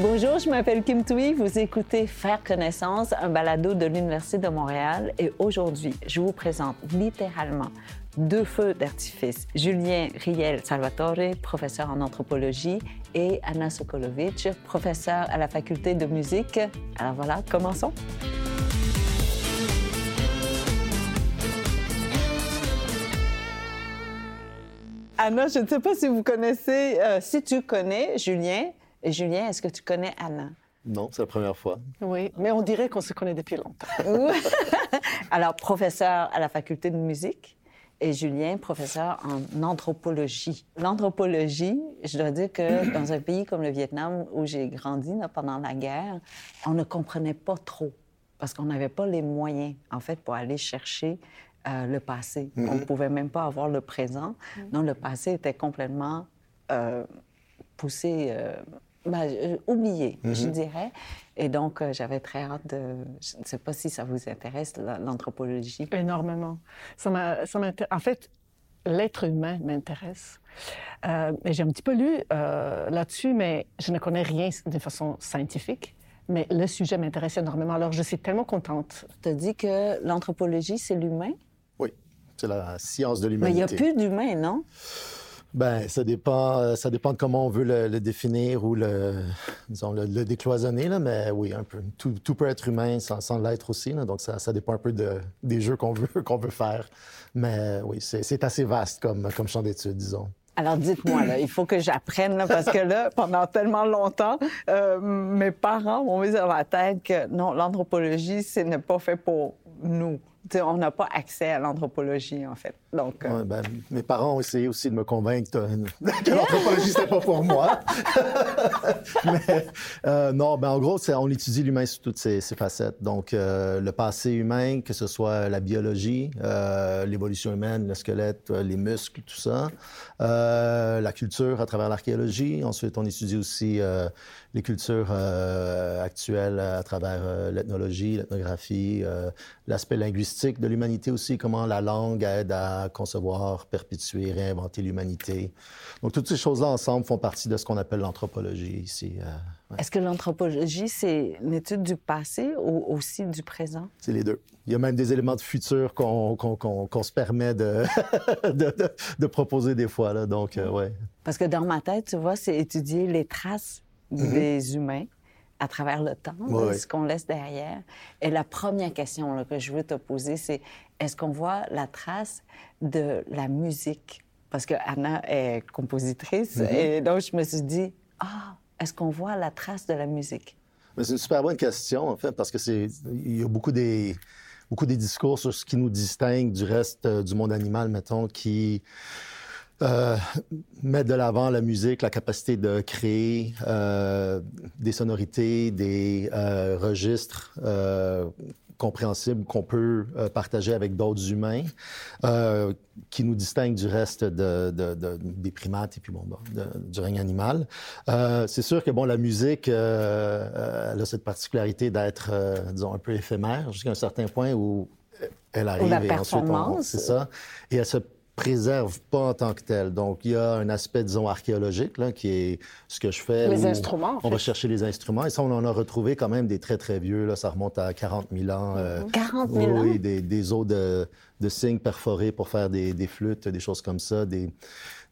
Bonjour, je m'appelle Kim Tui. Vous écoutez Faire connaissance, un balado de l'Université de Montréal. Et aujourd'hui, je vous présente littéralement deux feux d'artifice. Julien Riel Salvatore, professeur en anthropologie, et Anna Sokolovic, professeur à la faculté de musique. Alors voilà, commençons. Anna, je ne sais pas si vous connaissez, euh, si tu connais Julien. Et Julien, est-ce que tu connais Anna? Non, c'est la première fois. Oui, mais on dirait qu'on se connaît depuis longtemps. Alors, professeur à la faculté de musique et Julien, professeur en anthropologie. L'anthropologie, je dois dire que dans un pays comme le Vietnam, où j'ai grandi pendant la guerre, on ne comprenait pas trop parce qu'on n'avait pas les moyens, en fait, pour aller chercher euh, le passé. On ne pouvait même pas avoir le présent. Donc, le passé était complètement euh, poussé, euh, ben, oublié, je dirais. Et donc, j'avais très hâte de... Je ne sais pas si ça vous intéresse, l'anthropologie. Énormément. Ça m'intéresse. En fait, l'être humain m'intéresse. j'ai un petit peu lu là-dessus, mais je ne connais rien de façon scientifique. Mais le sujet m'intéresse énormément. Alors, je suis tellement contente. Tu as dit que l'anthropologie, c'est l'humain? C'est la science de l'humanité. Mais il n'y a plus d'humain, non? Ben, ça dépend, euh, ça dépend de comment on veut le, définir ou le, disons, le, décloisonner, là, mais oui, un peu. Tout, tout peut être humain sans, sans l'être aussi, là, donc ça, ça, dépend un peu de, des jeux qu'on veut, qu'on veut faire. Mais oui, c'est assez vaste comme, comme champ d'études, disons. Alors dites-moi, là, il faut que j'apprenne, parce que là, pendant tellement longtemps, euh, mes parents m'ont mis dans la tête que non, l'anthropologie, ce n'est pas fait pour nous on n'a pas accès à l'anthropologie, en fait. Donc, euh, ben, mes parents ont essayé aussi de me convaincre que l'anthropologie, c'était pas pour moi. Mais euh, non, ben, en gros, on étudie l'humain sous toutes ses, facettes. Donc, euh, le passé humain, que ce soit la biologie, l'évolution humaine, le squelette, les muscles, tout ça. la culture à travers l'archéologie. Ensuite, on étudie aussi les cultures actuelles à travers l'ethnologie, l'ethnographie, l'aspect linguistique de l'humanité aussi, comment la langue aide à concevoir, perpétuer, réinventer l'humanité. Donc, toutes ces choses-là ensemble font partie de ce qu'on appelle l'anthropologie ici. Euh, Est-ce que l'anthropologie, c'est une étude du passé ou aussi du présent? C'est les deux. Il y a même des éléments de futur qu'on se permet de, de, proposer des fois. Là. Donc, euh, ouais. Parce que dans ma tête, tu vois, c'est étudier les traces mm-hmm. des humains à travers le temps, ce qu'on laisse derrière. Et la première question que je veux te poser, c'est est-ce qu'on voit la trace de la musique? Parce que Anna est compositrice, mm-hmm. et donc je me suis dit, ah, est-ce qu'on voit la trace de la musique? C'est une super bonne question, en fait, parce que c'est il y a beaucoup des beaucoup des discours sur ce qui nous distingue du reste euh, du monde animal, mettons, qui euh, mettre de l'avant la musique, la capacité de créer euh, des sonorités, des euh, registres compréhensibles qu'on peut partager avec d'autres humains, qui nous distinguent du reste de, de, de, des primates et puis bon, du règne animal. C'est sûr que bon, la musique elle a cette particularité d'être, disons, un peu éphémère jusqu'à un certain point où elle arrive la performance. C'est ça. Et elle se préserve pas en tant que tel. Donc, il y a un aspect, disons, archéologique, là, qui est ce que je fais. Les instruments. On va chercher les instruments. Et ça, on en a retrouvé quand même des très, très vieux. Là, ça remonte à 40 000 ans. 40 000 ans? Oui, des, des os de, de cygnes perforés pour faire des, des flûtes, des choses comme ça, des,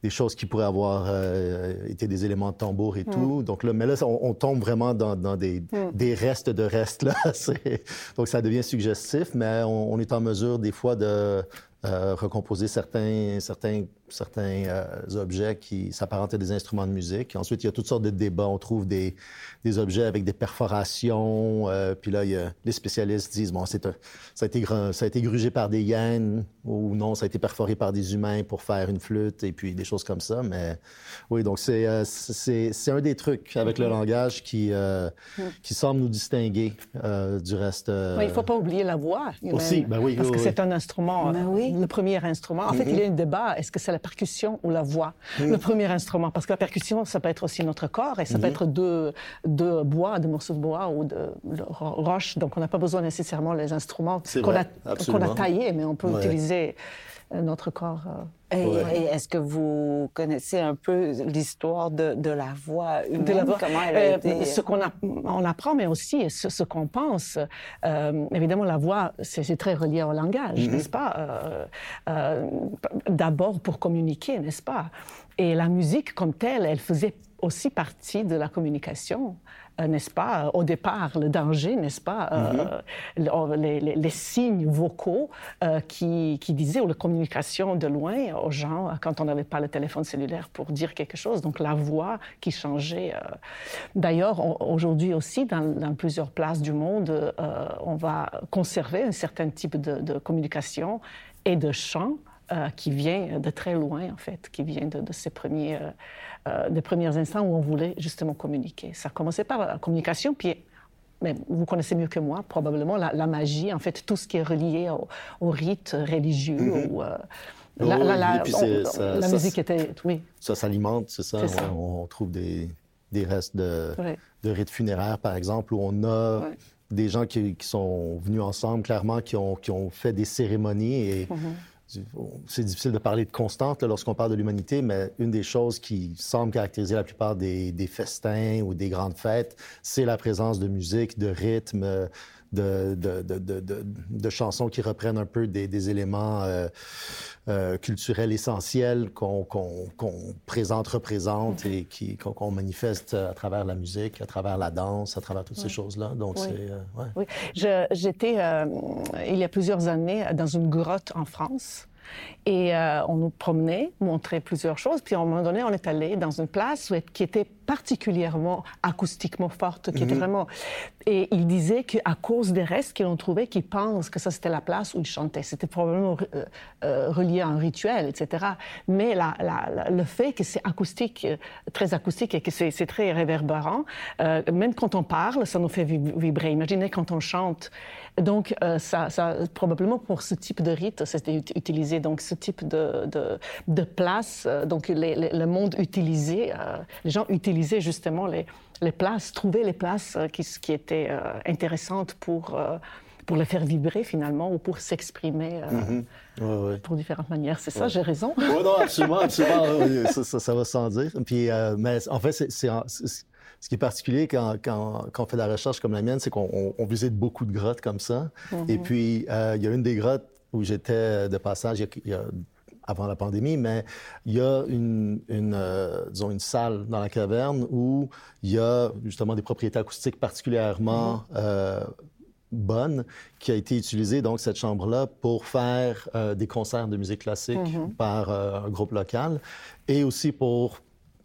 des choses qui pourraient avoir euh, été des éléments de tambour et tout. Mm. Donc là, mais là, on, tombe vraiment dans, dans des, mm. des, restes de restes. Là. Donc ça devient suggestif, mais on, on, est en mesure des fois de euh, recomposer certains, certains, certains euh, objets qui s'apparentent à des instruments de musique. Ensuite, il y a toutes sortes de débats. On trouve des, des objets avec des perforations. Euh, puis là, il y a, les spécialistes disent, bon, c'est ça, a été, ça a été grugé par des hyènes ou non, ça a été perforé par des humains pour faire une flûte et puis des choses comme ça. Mais oui, donc c'est euh, c'est un des trucs avec le langage qui, euh, mm. qui semble nous distinguer du reste. Il ne faut pas oublier la voix. Aussi, ben oui. Parce que c'est un instrument. Ben oui le premier instrument. En fait, il y a un débat. Est-ce que c'est la percussion ou la voix, le premier instrument? Parce que la percussion, ça peut être aussi notre corps et ça peut être de, de bois, de morceaux de bois ou de, roches. Donc, on n'a pas besoin nécessairement des instruments qu'on a, qu'on a taillés, mais on peut utiliser notre corps. Et, est-ce que vous connaissez un peu l'histoire de, de, la voix humaine? De la voix. Comment elle a été... Ce qu'on on apprend, mais aussi ce, ce qu'on pense. évidemment, la voix, c'est très relié au langage, mm-hmm. n'est-ce pas? D'abord pour communiquer, n'est-ce pas? Et la musique comme telle, elle faisait aussi partie de la communication. Euh, n'est-ce pas, au départ, le danger, n'est-ce pas, euh, mm-hmm. les, les, signes vocaux euh, qui, qui, disaient, ou la communication de loin aux gens quand on n'avait pas le téléphone cellulaire pour dire quelque chose, donc la voix qui changeait. D'ailleurs, aujourd'hui aussi, dans, dans, plusieurs places du monde, on va conserver un certain type de, de communication et de chant qui vient de très loin, en fait, qui vient de, de ces premiers euh, des premiers instants où on voulait justement communiquer. Ça commençait par la communication, puis mais vous connaissez mieux que moi, probablement, la, magie, en fait, tout ce qui est relié au, au rite religieux. Euh, la, la, musique était. Oui. Ça s'alimente, c'est ça. On, trouve des, des restes de, de, rites funéraires, par exemple, où on a des gens qui, qui, sont venus ensemble, clairement, qui ont, qui ont fait des cérémonies et. Mm-hmm c'est difficile de parler de constante lorsqu'on parle de l'humanité, mais une des choses qui semble caractériser la plupart des, festins ou des grandes fêtes, c'est la présence de musique, de rythme, de, de, chansons qui reprennent un peu des, éléments euh, euh, culturels essentiels qu'on présente, représente et qu'on manifeste à travers la musique, à travers la danse, à travers toutes ces choses-là. Donc, c'est... Euh, oui. J'étais, il y a plusieurs années, dans une grotte en France. Et on nous promenait, montrait plusieurs choses. Puis à un moment donné, on est allé dans une place qui était particulièrement acoustiquement forte, qui était mhm. vraiment. Et il disait qu'à cause des restes qu'ils ont trouvés, qu'ils pensent que ça c'était la place où ils chantaient. C'était probablement euh, euh, relié à un rituel, etc. Mais la, la, le fait que c'est acoustique, très acoustique et que c'est très réverbérant, même quand on parle, ça nous fait vibrer. Imaginez quand on chante. Donc, ça, ça, probablement pour ce type de rite, c'était utilisé donc ce type de, de, place. Euh, donc le monde utilisait, euh, les gens utilisaient justement les, les places, trouvaient les places euh, qui, qui étaient intéressantes pour pour les faire vibrer finalement ou pour s'exprimer mm-hmm. pour différentes manières. C'est ça, j'ai raison? Oui, non, absolument, absolument. ça, ça, va sans dire. Puis, mais en fait, c'est, ce qui est particulier quand, quand, quand, on fait de la recherche comme la mienne, c'est qu'on visite beaucoup de grottes comme ça. Et puis, il y a une des grottes où j'étais de passage avant la pandémie, mais il y a une, une euh, disons une salle dans la caverne où il y a justement des propriétés acoustiques particulièrement mm-hmm. euh, bonnes qui a été utilisée, donc cette chambre-là, pour faire euh, des concerts de musique classique mm-hmm. par un groupe local et aussi pour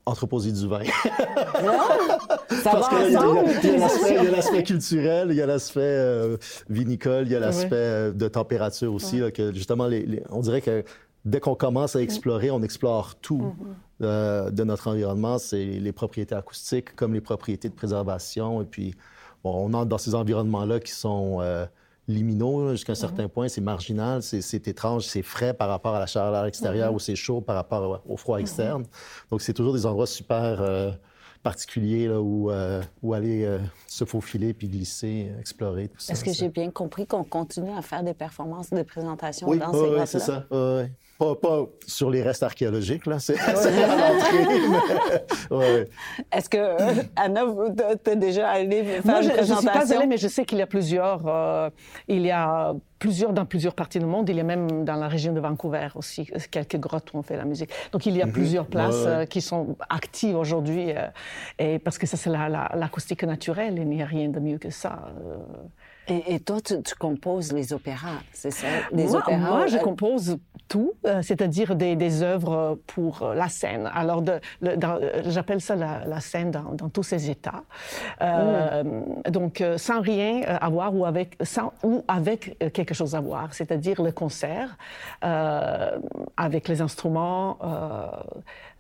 entreposer du vin. ça Parce va Il y a l'aspect culturel, il y a l'aspect euh, vinicole, il y a l'aspect euh, de température aussi, que justement, les, on dirait que dès qu'on commence à explorer, on explore tout mm-hmm. euh, de notre environnement. C'est les propriétés acoustiques comme les propriétés de préservation. Et puis, on entre dans ces environnements-là qui sont liminaux jusqu'à un mhm. certain point. C'est marginal, c'est étrange, c'est frais par rapport à la chaleur extérieure mhm. ou c'est chaud par rapport au froid mhm. externe. Donc, c'est toujours des endroits super euh, particuliers là, où, euh, où aller euh, se faufiler puis glisser, explorer, tout ça. Est-ce que j'ai bien compris qu'on continue à faire des performances de présentation dans ces Oui, c'est ça. Pas, pas, sur les restes archéologiques, là, c'est à l'entrée. Est-ce que, euh, Anna, tu es déjà allée faire Moi, je, une présentation? Je ne suis pas allée, mais je sais qu'il y a plusieurs. Euh, il y a plusieurs dans plusieurs parties du monde. Il y a même dans la région de Vancouver aussi quelques grottes où on fait la musique. Donc il y a mhm. plusieurs places euh, qui sont actives aujourd'hui, et parce que ça c'est l'acoustique la, naturelle. Il n'y a rien de mieux que ça. Et, toi, tu, composes les opéras, c'est ça? Les moi, opéras, moi, je euh, compose tout, euh, c'est-à-dire des, œuvres pour euh, la scène. Alors, j'appelle ça la, scène dans, tous ses états. Donc, sans rien avoir ou avec, sans, ou avec quelque chose à voir, c'est-à-dire le concert avec les instruments,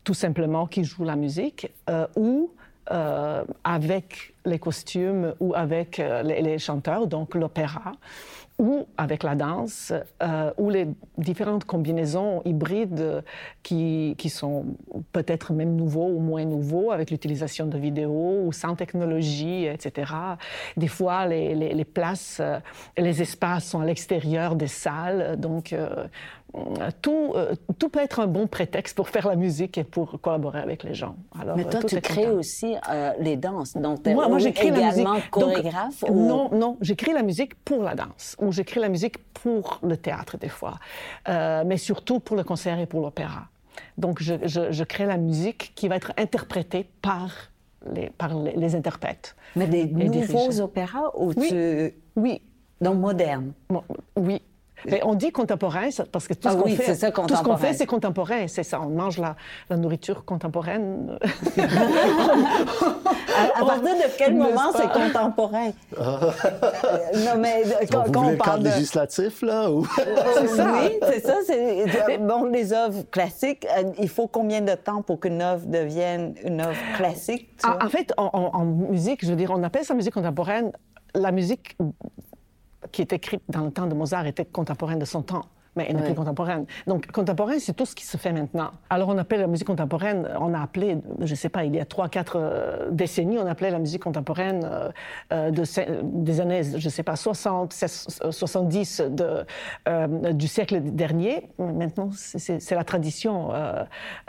tout simplement qui jouent la musique, ou euh, avec les costumes ou avec euh, les, chanteurs, donc l'opéra, ou avec la danse, euh, ou les différentes combinaisons hybrides qui, qui sont peut-être même nouveaux ou moins nouveaux, avec l'utilisation de vidéos ou sans technologie, etc. Des fois, les, les, les places, les espaces sont à l'extérieur des salles, donc tout, euh, tout peut être un bon prétexte pour faire la musique et pour collaborer avec les gens. Alors, Mais toi, tu crées aussi les danses. Donc, moi, moi j'écris la musique. chorégraphe Non, non, j'écris la musique pour la danse, ou j'écris la musique pour le théâtre des fois, mais surtout pour le concert et pour l'opéra. Donc, je, je, crée la musique qui va être interprétée par les, par les, interprètes. Mais des nouveaux opéras ou oui. tu... Oui. Donc, modernes? Oui. Mais on dit contemporain parce que tout ce ah qu'on fait, ça, tout ce qu'on fait, c'est contemporain. C'est ça. On mange la, la nourriture contemporaine. à, partir de quel moment c'est contemporain? Non, mais quand, vous on parle de législatif là ou? Ça. Oui, c'est ça. Bon, les œuvres classiques, euh, il faut combien de temps pour qu'une œuvre devienne une œuvre classique en, fait, en, en musique, je veux dire, on appelle ça musique contemporaine. La musique qui est écrite dans le temps de Mozart était contemporaine de son temps mais elle n'est plus contemporaine. Donc, contemporaine, c'est tout ce qui se fait maintenant. Alors, on appelle la musique contemporaine, on a appelé, je ne sais pas, il y a trois, quatre euh, décennies, on appelait la musique contemporaine euh, euh, de, des années, je ne sais pas, 60, 70 de, du siècle dernier. Maintenant, c'est la tradition.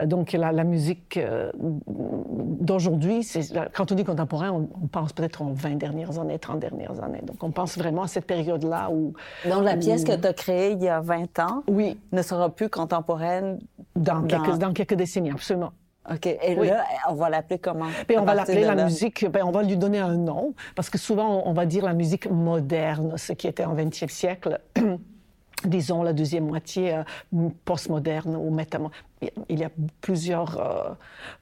donc, la, la musique d'aujourd'hui, quand on dit contemporain, on, on pense peut-être en 20 dernières années, 30 dernières années. Donc, on pense vraiment à cette période-là où... Donc, la pièce que tu as créée il y a 20 ans, oui. ne sera plus contemporaine dans, Quelques, dans quelques décennies, absolument. OK. Et là, on va l'appeler comment? Bien, on va l'appeler la musique, bien, on va lui donner un nom, parce que souvent, on va dire la musique moderne, ce qui était en 20e siècle. disons la deuxième moitié euh, postmoderne ou métamoderne. Il y a plusieurs, euh,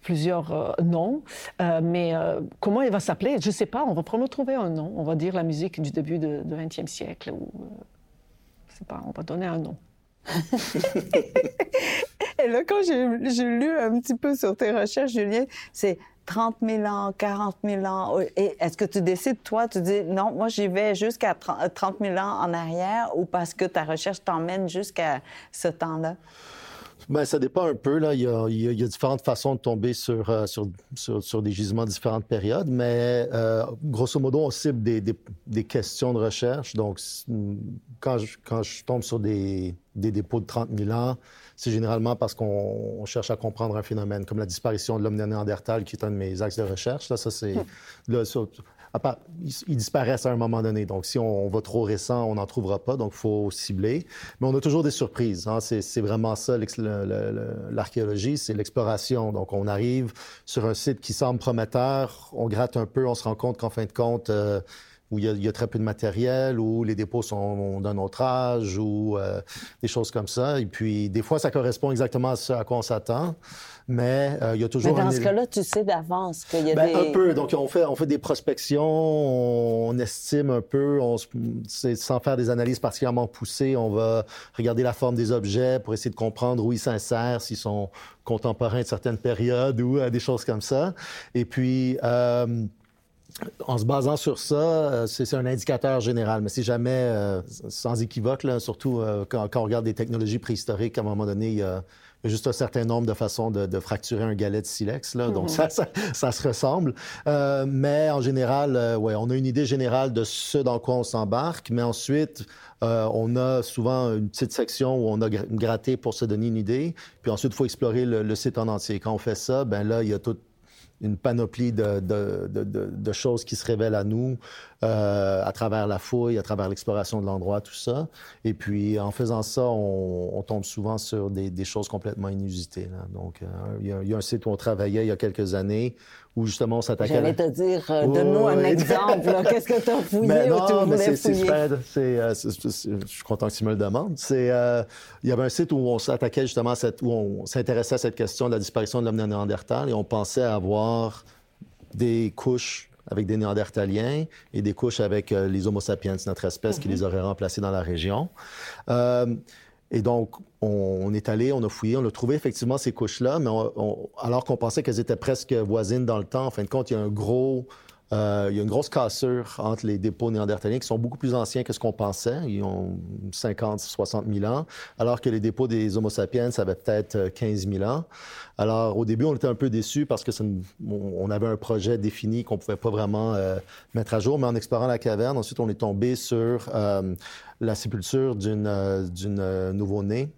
plusieurs euh, noms, mais comment il va s'appeler? Je ne sais pas, on va probablement trouver un nom. On va dire la musique du début du 20e siècle. Ou, je sais pas, on va donner un nom. Et là, quand j'ai lu un petit peu sur tes recherches, Julien, c'est 30 000 ans, 40 000 ans. Est-ce que tu décides, toi, tu dis, non, moi, j'y vais jusqu'à 30 000 ans en arrière ou parce que ta recherche t'emmène jusqu'à ce temps-là? Bien, ça dépend un peu. Là. Il, y a, il y a différentes façons de tomber sur, euh, sur, sur, sur, des gisements de différentes périodes, mais euh, grosso modo, on cible des, des, des, questions de recherche. Donc, quand je, quand je tombe sur des, des dépôts de 30 000 ans, c'est généralement parce qu'on cherche à comprendre un phénomène, comme la disparition de l'homme néandertal, qui est un de mes axes de recherche. Là, ça, c'est... Hum ils disparaissent à un moment donné. Donc, si on, va trop récent, on n'en trouvera pas. Donc, il faut cibler. Mais on a toujours des surprises. Hein. C'est vraiment ça, l'archéologie, c'est l'exploration. Donc, on arrive sur un site qui semble prometteur, on gratte un peu, on se rend compte qu'en fin de compte, euh, où il y, a, très peu de matériel, où les dépôts sont d'un autre âge, ou euh, des choses comme ça. Et puis, des fois, ça correspond exactement à ce à quoi on s'attend, mais euh, il y a toujours... Mais dans ce cas-là, tu sais d'avance qu'il y a ben, des... Un peu. Donc, on fait, on fait des prospections, on estime un peu, on, sans faire des analyses particulièrement poussées, on va regarder la forme des objets pour essayer de comprendre où ils s'insèrent, s'ils sont contemporains de certaines périodes ou euh, des choses comme ça. Et puis... En se basant sur ça, euh, c'est un indicateur général, mais c'est jamais euh, sans équivoque, là, surtout euh, quand, on regarde des technologies préhistoriques, à un moment donné, il y a, juste un certain nombre de façons de, fracturer un galet de silex, là, donc mm-hmm. ça, ça, se ressemble. mais en général, ouais, on a une idée générale de ce dans quoi on s'embarque, mais ensuite, on a souvent une petite section où on a gratté pour se donner une idée, puis ensuite, il faut explorer le, le, site en entier. Quand on fait ça, ben là, il y a tout une panoplie de, de, de, choses qui se révèlent à nous euh, à travers la fouille, à travers l'exploration de l'endroit, tout ça. Et puis, en faisant ça, on, tombe souvent sur des, choses complètement inusitées. Là. Donc, euh, il, y a, un site où on travaillait il y a quelques années où justement on s'attaquait... J'allais te dire, euh, donne-nous un exemple. Qu'est-ce que tu as fouillé mais non, ou tu mais c'est, super, euh, je suis content que tu me le demandes. C'est, euh, il y avait un site où on s'attaquait justement à cette, où on s'intéressait à cette question de la disparition de l'homme néandertal et on pensait avoir des couches avec des Néandertaliens et des couches avec les Homo sapiens, notre espèce qui mm-hmm. les aurait remplacés dans la région. Et donc, on, est allé, on a fouillé, on a trouvé effectivement ces couches-là, mais alors qu'on pensait qu'elles étaient presque voisines dans le temps, en fin de compte, il y a un gros euh, il y a une grosse cassure entre les dépôts néandertaliens qui sont beaucoup plus anciens que ce qu'on pensait. Ils ont 50, 60 000 ans, alors que les dépôts des Homo sapiens avaient peut-être 15 000 ans. Alors, au début, on était un peu déçus parce que on avait un projet défini qu'on pouvait pas vraiment euh, mettre à jour, mais en explorant la caverne, ensuite, on est tombé sur euh, la sépulture d'une nouveau-née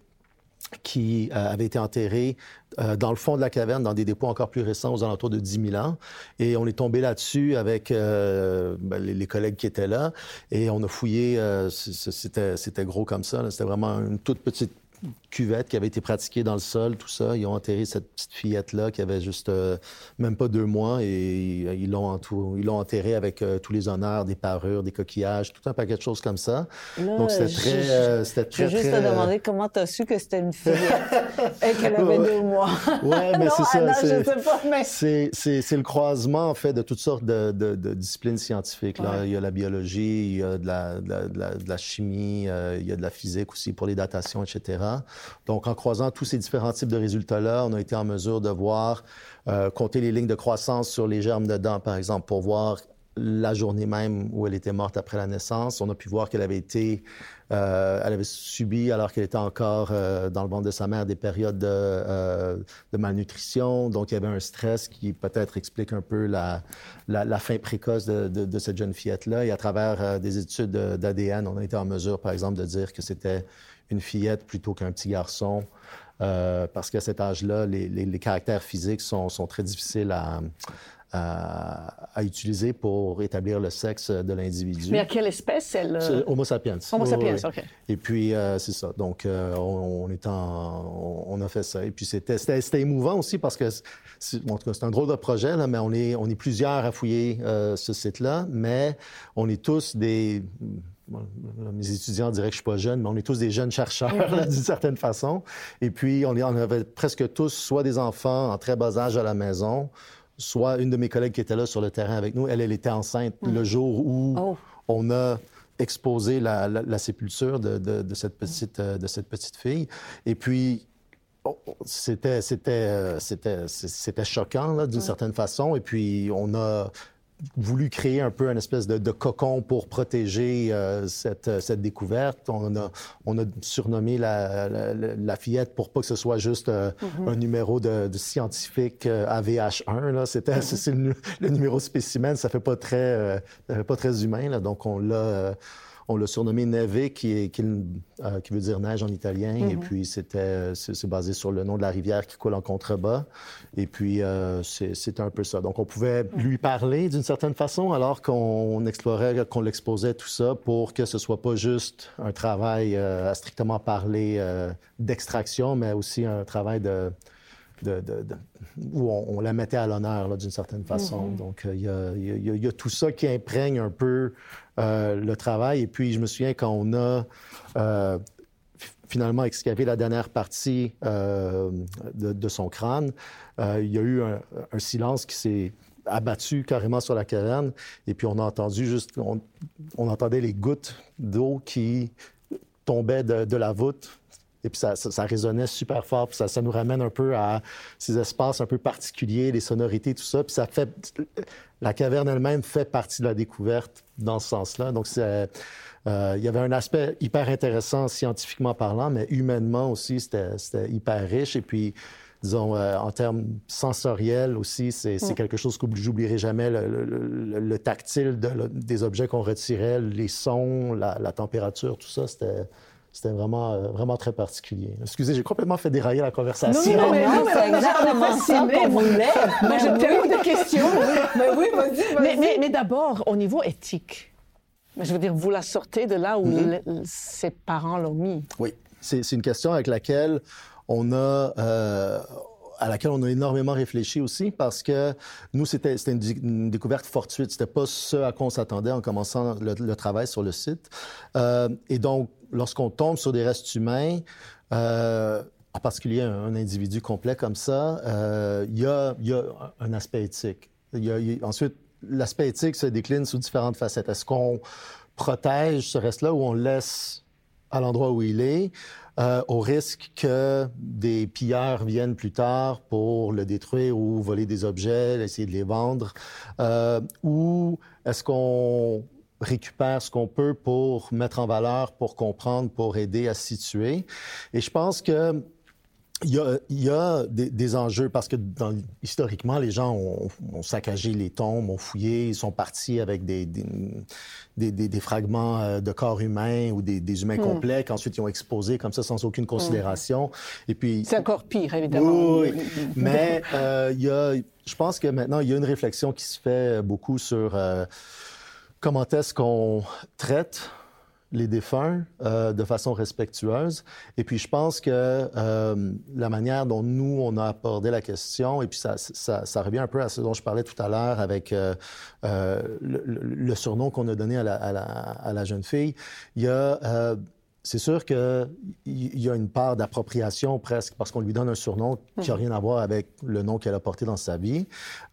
qui euh, avait été enterré euh, dans le fond de la caverne, dans des dépôts encore plus récents, aux alentours de 10 000 ans. Et on est tombé là-dessus avec euh, ben, les, collègues qui étaient là. Et on a fouillé, c'était gros comme ça. C'était vraiment une toute petite cuvette qui avait été pratiquée dans le sol, tout ça. Ils ont enterré cette petite fillette-là qui avait juste euh, même pas deux mois et ils l'ont enterrée avec euh, tous les honneurs, des parures, des coquillages, tout un paquet de choses comme ça. Donc c'était très, euh, c'était très, Je vais juste te demander comment tu as su que c'était une fillette et qu'elle avait deux mois. Ouais, mais c'est ça. c'est, mais... c'est, le croisement en fait de toutes sortes de, de, disciplines scientifiques. Là, il y a la biologie, il y a de la, de la chimie, il y a de la physique aussi pour les datations, etc. Donc, en croisant tous ces différents types de résultats-là, on a été en mesure de voir, euh, compter les lignes de croissance sur les germes de dents, par exemple, pour voir la journée même où elle était morte après la naissance. On a pu voir qu'elle avait été, euh, elle avait subi, alors qu'elle était encore euh, dans le ventre de sa mère, des périodes de, malnutrition. Donc, il y avait un stress qui peut-être explique un peu la, fin précoce de, de cette jeune fillette-là. Et à travers des études d'ADN, on a été en mesure, par exemple, de dire que c'était une fillette plutôt qu'un petit garçon, euh, parce qu'à cet âge-là, les, caractères physiques sont, très difficiles à, utiliser pour établir le sexe de l'individu. Mais à quelle espèce elle Homo sapiens. Homo sapiens, OK. Et puis euh, c'est ça. Donc euh, on, est en, on, a fait ça. Et puis c'était, émouvant aussi parce que c'est, c'est un drôle de projet là, mais on est on est plusieurs à fouiller ce site-là, mais on est tous des mes étudiants diraient que je suis pas jeune, mais on est tous des jeunes chercheurs d'une certaine façon. Et puis, on, on avait presque tous soit des enfants en très bas âge à la maison, soit une de mes collègues qui était là sur le terrain avec nous, elle, elle était enceinte le jour où oh. on a exposé la, sépulture de, cette petite, de cette petite fille. Et puis, oh, c'était c'était c'était choquant d'une certaine façon et puis on a voulu créer un peu un espèce de, cocon pour protéger euh, cette, cette, découverte. On a, on a surnommé la, la, fillette pour pas que ce soit juste euh, mm-hmm. un numéro de, de scientifique euh, AVH1. Là. C'était, c'est le, numéro spécimen, ça fait pas très, ça fait pas très humain. Là. Donc on l'a on l'a surnommé Neve, qui, est, qui, euh, qui, veut dire neige en italien. Et mhm. puis, c'était, c'est, basé sur le nom de la rivière qui coule en contrebas. Et puis, euh, c'est, un peu ça. Donc, on pouvait lui parler d'une certaine façon, alors qu'on explorait, qu'on l'exposait tout ça pour que ce soit pas juste un travail euh, à strictement parler d'extraction, mais aussi un travail de où on, la mettait à l'honneur d'une certaine façon. Donc, il y, a, tout ça qui imprègne un peu euh, le travail. Et puis, je me souviens quand on a euh, finalement excavé la dernière partie euh, de, son crâne, il y a eu un, silence qui s'est abattu carrément sur la caverne. Et puis, on a entendu juste, on, entendait les gouttes d'eau qui tombaient de la voûte et puis ça, ça, résonnait super fort. Puis ça, ça, nous ramène un peu à ces espaces un peu particuliers, les sonorités, tout ça. Puis ça fait... La caverne elle-même fait partie de la découverte dans ce sens-là. Donc, c'est... Euh, il y avait un aspect hyper intéressant scientifiquement parlant, mais humainement aussi, c'était hyper riche. Et puis, disons, euh, en termes sensoriels aussi, c'est mm. quelque chose que j'oublierai jamais, le, le, tactile des objets qu'on retirait, les sons, la, la température, tout ça, c'était c'était vraiment, euh, vraiment très particulier. Excusez, j'ai complètement fait dérailler la conversation. Non, non, mais, non, c'est exactement ça qu'on voulait. Moi, j'ai tellement de questions. mais oui, vas-y, vas-y. Mais, mais, d'abord, au niveau éthique, je veux dire, vous la sortez de là où mm-hmm. ses parents l'ont mis. Oui, c'est une question avec laquelle on a... Euh, à laquelle on a énormément réfléchi aussi parce que nous, c'était une, découverte fortuite. C'était pas ce à quoi on s'attendait en commençant le, travail sur le site. Euh, et donc, lorsqu'on tombe sur des restes humains, euh, en particulier un, individu complet comme ça, euh, il y, a, un aspect éthique. Ensuite, l'aspect éthique se décline sous différentes facettes. Est-ce qu'on protège ce reste-là ou on le laisse à l'endroit où il est, euh, au risque que des pilleurs viennent plus tard pour le détruire ou voler des objets, essayer de les vendre, ou est-ce qu'on récupère ce qu'on peut pour mettre en valeur, pour comprendre, pour aider à situer. Et je pense que il y a, il y a des, des, enjeux parce que dans, historiquement, les gens ont, ont, saccagé les tombes, ont fouillé, ils sont partis avec des, des, des fragments euh, de corps humains ou des, humains mm. complets qu'ensuite ils ont exposés comme ça sans aucune considération. Et puis c'est encore pire évidemment. Oui, mais euh, il y a, je pense que maintenant il y a une réflexion qui se fait beaucoup sur euh, comment est-ce qu'on traite les défunts euh, de façon respectueuse? Et puis, je pense que euh, la manière dont nous, on a abordé la question, et puis ça, revient un peu à ce dont je parlais tout à l'heure avec euh, le, surnom qu'on a donné à la, à, la, jeune fille, il y a c'est sûr qu'il y a une part d'appropriation presque parce qu'on lui donne un surnom qui n'a rien à voir avec le nom qu'elle a porté dans sa vie.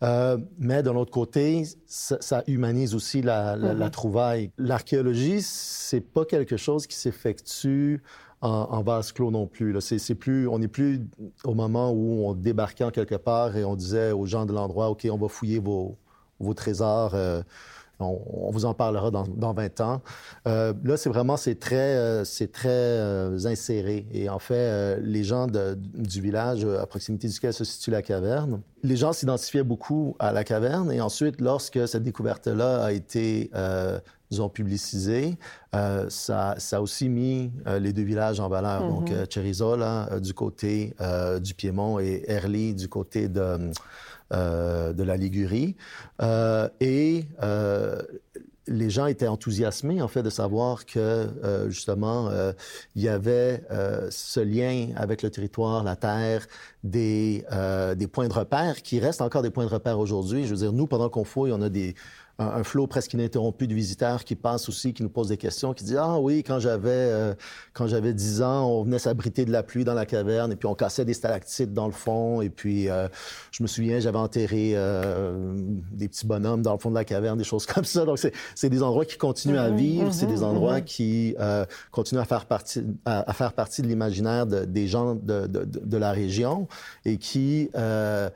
Euh, mais d'un autre côté, ça, ça humanise aussi la, la, la trouvaille. L'archéologie, c'est pas quelque chose qui s'effectue en, en, vase clos non plus. C'est plus, on n'est plus au moment où on débarquait en quelque part et on disait aux gens de l'endroit, OK, on va fouiller vos, vos trésors. Euh, on, vous en parlera dans, dans 20 ans. Euh, là, c'est vraiment, c'est très, euh, c'est très euh, inséré. Et en fait, euh, les gens de, du village à proximité duquel se situe la caverne, les gens s'identifiaient beaucoup à la caverne. Et ensuite, lorsque cette découverte-là a été, disons, publicisée, ça, ça a aussi mis les deux villages en valeur. Mm -hmm. Donc, Cherizola du côté du Piémont et Erly du côté de euh, de la Ligurie. Euh, et euh, les gens étaient enthousiasmés, en fait, de savoir que, euh, justement, euh, il y avait euh, ce lien avec le territoire, la terre, des, des points de repère qui restent encore des points de repère aujourd'hui. Je veux dire, nous, pendant qu'on fouille, on a des, un, un, flot presque ininterrompu de visiteurs qui passent aussi, qui nous posent des questions, qui disent ah oui quand j'avais euh, quand j'avais 10 ans, on venait s'abriter de la pluie dans la caverne et puis on cassait des stalactites dans le fond et puis euh, je me souviens j'avais enterré euh, des petits bonhommes dans le fond de la caverne, des choses comme ça. Donc c'est des endroits qui continuent à mm-hmm, vivre, c'est des mm-hmm, endroits mm-hmm. qui euh, continuent à faire partie à, à faire partie de l'imaginaire de, des gens de, de, de, la région et qui euh,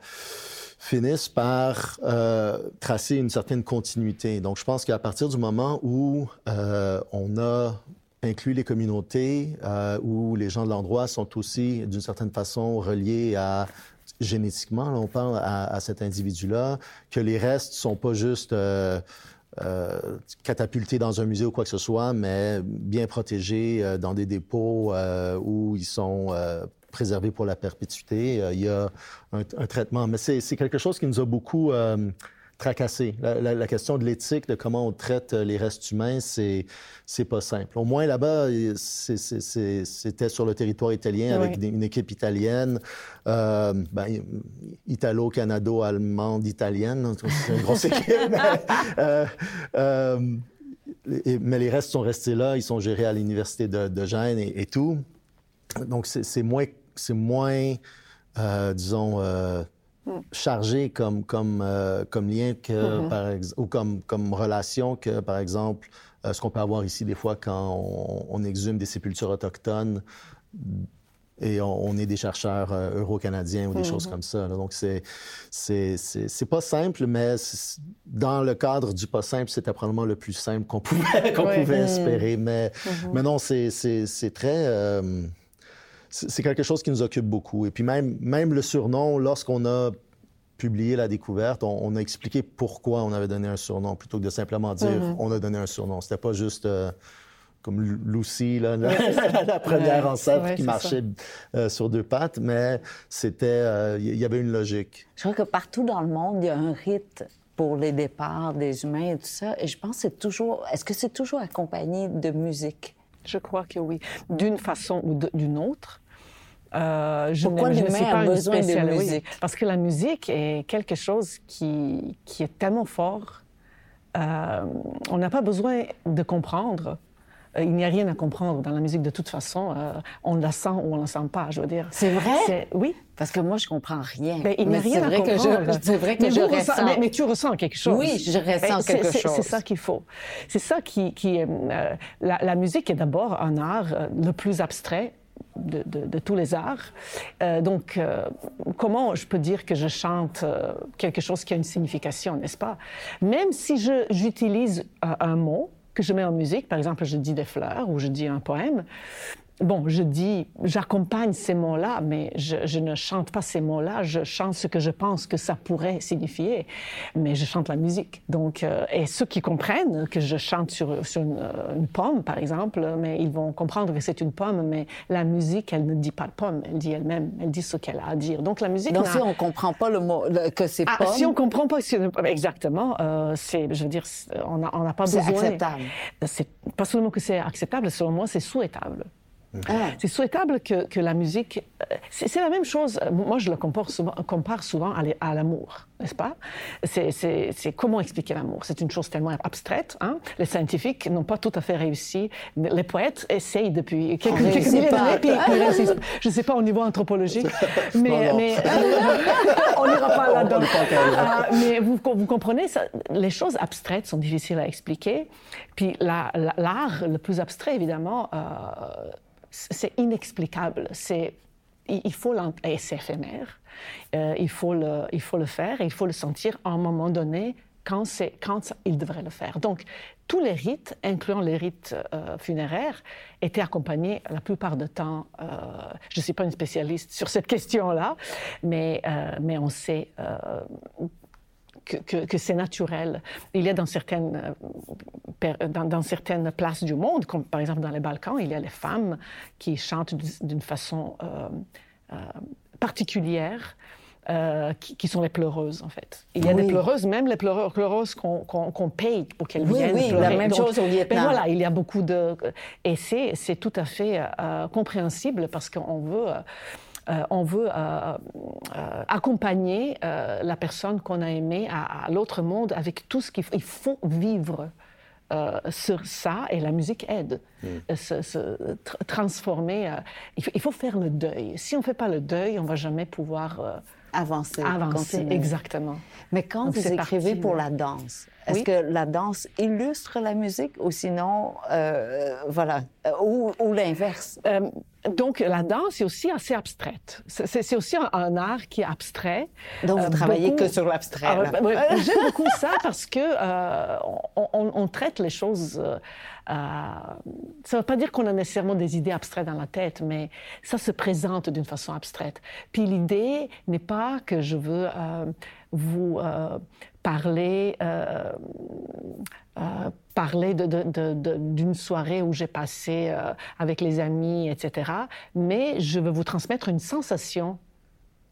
finissent par euh, tracer une certaine continuité. Donc, je pense qu'à partir du moment où euh, on a inclus les communautés, euh, où les gens de l'endroit sont aussi, d'une certaine façon, reliés à génétiquement, on parle à, à cet individu-là, que les restes sont pas juste catapultés dans un musée ou quoi que ce soit, mais bien protégés dans des dépôts où ils sont préservé pour la perpétuité. Euh, il y a un, un traitement, mais c'est quelque chose qui nous a beaucoup euh, tracassé. La, la, la, question de l'éthique, de comment on traite les restes humains, c'est c'est pas simple. Au moins là-bas, c'était sur le territoire italien avec oui. une équipe italienne, euh, ben, italo-canado-allemande italienne. C'est une grosse équipe. mais, euh, euh, mais les restes sont restés là, ils sont gérés à l'université de, de Gênes et, et tout. Donc c'est moins c'est moins, euh, disons, euh, mm. chargé comme, comme, euh, comme lien que, mm -hmm. par ou comme, comme relation que, par exemple, ce qu'on peut avoir ici des fois quand on, on exhume des sépultures autochtones et on, on est des chercheurs euh, euro-canadiens ou des mm -hmm. choses comme ça. Là. Donc, c'est, pas simple, mais dans le cadre du pas simple, c'était probablement le plus simple qu'on pouvait, qu'on oui. pouvait espérer. Mais, -hmm. mais non, c'est, très... Euh, c'est quelque chose qui nous occupe beaucoup. Et puis même, même le surnom, lorsqu'on a publié la découverte, on, on, a expliqué pourquoi on avait donné un surnom plutôt que de simplement dire mm -hmm. on a donné un surnom. C'était pas juste euh, comme Lucy, là, la, la, première ouais, ancêtre ouais, qui marchait euh, sur deux pattes, mais c'était, euh, il y avait une logique. Je crois que partout dans le monde, il y a un rite pour les départs des humains et tout ça. Et je pense que c'est toujours, est-ce que c'est toujours accompagné de musique? Je crois que oui, d'une façon ou d'une autre. Euh, je Pourquoi ne, je ne suis pas besoin une de musique? Oui, parce que la musique est quelque chose qui, qui est tellement fort. Euh, on n'a pas besoin de comprendre. Euh, il n'y a rien à comprendre dans la musique de toute façon. Euh, on la sent ou on la sent pas, je veux dire. C'est vrai? Oui. Parce que moi, je comprends rien. Ben, il n'y a rien à comprendre. C'est vrai que mais je ressens. Mais, mais, tu ressens quelque chose. Oui, je ressens ben, quelque chose. C'est ça qu'il faut. C'est ça qui... qui euh, la, la, musique est d'abord un art le plus abstrait de, tous les arts. Euh, donc, euh, comment je peux dire que je chante euh, quelque chose qui a une signification, n'est-ce pas? Même si j'utilise un mot que je mets en musique, par exemple, je dis des fleurs ou je dis un poème, bon, je dis, j'accompagne ces mots-là, mais je, ne chante pas ces mots-là. Je chante ce que je pense que ça pourrait signifier, mais je chante la musique. Donc, euh, et ceux qui comprennent que je chante sur, sur euh, une, pomme, par exemple, mais ils vont comprendre que c'est une pomme, mais la musique, elle ne dit pas pomme, elle dit elle-même, elle dit ce qu'elle a à dire. Donc, la musique. Donc, si on comprend pas le mot que c'est ah, pomme. Si on comprend pas exactement, euh, c'est, je veux dire, on n'a on pas besoin. C'est acceptable. C'est pas seulement que c'est acceptable, selon moi, c'est souhaitable. Ah. C'est souhaitable que, que, la musique. Euh, c'est la même chose. Moi, je le compare souvent, compare souvent à l'amour, n'est-ce pas? C'est comment expliquer l'amour? C'est une chose tellement abstraite. Hein? Les scientifiques n'ont pas tout à fait réussi. Les poètes essayent depuis quelques, milliers d'années, Je ne sais pas au niveau anthropologique, mais, mais on n'ira pas là-dedans. Euh, mais vous, vous comprenez, ça, les choses abstraites sont difficiles à expliquer. Puis l'art, le plus abstrait, évidemment, euh, c'est inexplicable. C'est il faut et c'est éphémère. Euh, il faut le faire et il faut le sentir à un moment donné quand il devrait le faire. Donc tous les rites, incluant les rites euh, funéraires, étaient accompagnés la plupart du temps. Euh, je ne suis pas une spécialiste sur cette question-là, mais on sait que, c'est naturel. Il y a dans certaines, euh, dans, certaines places du monde, comme par exemple dans les Balkans, il y a les femmes qui chantent d'une façon euh, euh, particulière. qui, sont les pleureuses, en fait. Il y a des pleureuses, même les pleureuses qu'on paye pour qu'elles viennent oui, pleurer. la même chose au Vietnam. Ben voilà, il y a beaucoup de... Et c'est tout à fait compréhensible parce qu'on veut... Euh, on veut euh, euh, accompagner la personne qu'on a aimée à, l'autre monde avec tout ce qu'il faut. Il faut vivre sur ça et la musique aide. Mm. Se, transformer. il, faut, faire le deuil. Si on ne fait pas le deuil, on ne va jamais pouvoir avancer. Avancer, exactement. Mais quand vous écrivez pour la danse, est-ce que la danse illustre la musique ou sinon, euh, voilà, euh, ou, l'inverse? Euh, donc, la danse est aussi assez abstraite. C'est aussi un, art qui est abstrait. Donc, vous travaillez que sur l'abstrait. Ah, j'aime beaucoup ça parce que on, traite les choses. ça ne veut pas dire qu'on a nécessairement des idées abstraites dans la tête, mais ça se présente d'une façon abstraite. Puis l'idée n'est pas que je veux vous parler, euh, euh, parler d'une soirée où j'ai passé euh, avec les amis, etc. Mais je veux vous transmettre une sensation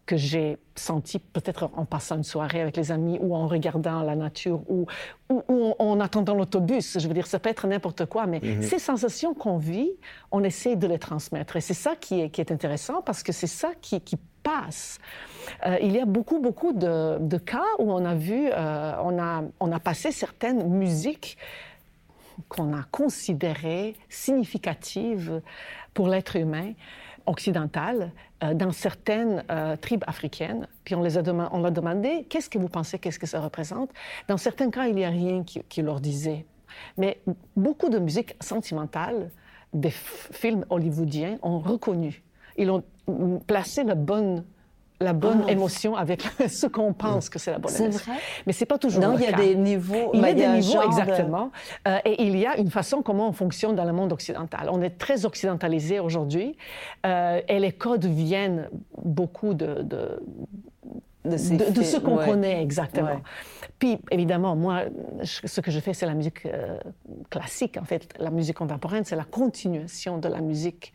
que j'ai sentie peut-être en passant une soirée avec les amis ou en regardant la nature ou, ou, en attendant l'autobus. Je veux dire, ça peut être n'importe quoi, mais mhm. ces sensations qu'on vit, on essaie de les transmettre. Et c'est ça qui est, qui est intéressant parce que c'est ça qui, qui Euh, il y a beaucoup, beaucoup de, cas où on a vu, euh, on, a, on a passé certaines musiques qu'on a considérées significatives pour l'être humain occidental euh, dans certaines tribus africaines. Puis on les a demandé qu'est-ce que vous pensez, qu'est-ce que ça représente? Dans certains cas, il n'y a rien qui, qui, leur disait. Mais beaucoup de musique sentimentale, des films hollywoodiens ont reconnu. Ils ont placé la bonne la bonne ah. émotion avec ce qu'on pense que c'est la bonne émotion. C'est vrai? Mais c'est pas toujours non, le cas. il y a des niveaux. Il y a des niveaux, exactement. Euh, et il y a une façon comment on fonctionne dans le monde occidental. On est très occidentalisé aujourd'hui euh, et les codes viennent beaucoup de, de de, ce qu'on connaît exactement. Puis, évidemment, moi, ce que je fais, c'est la musique euh, classique. En fait, la musique contemporaine, c'est la continuation de la musique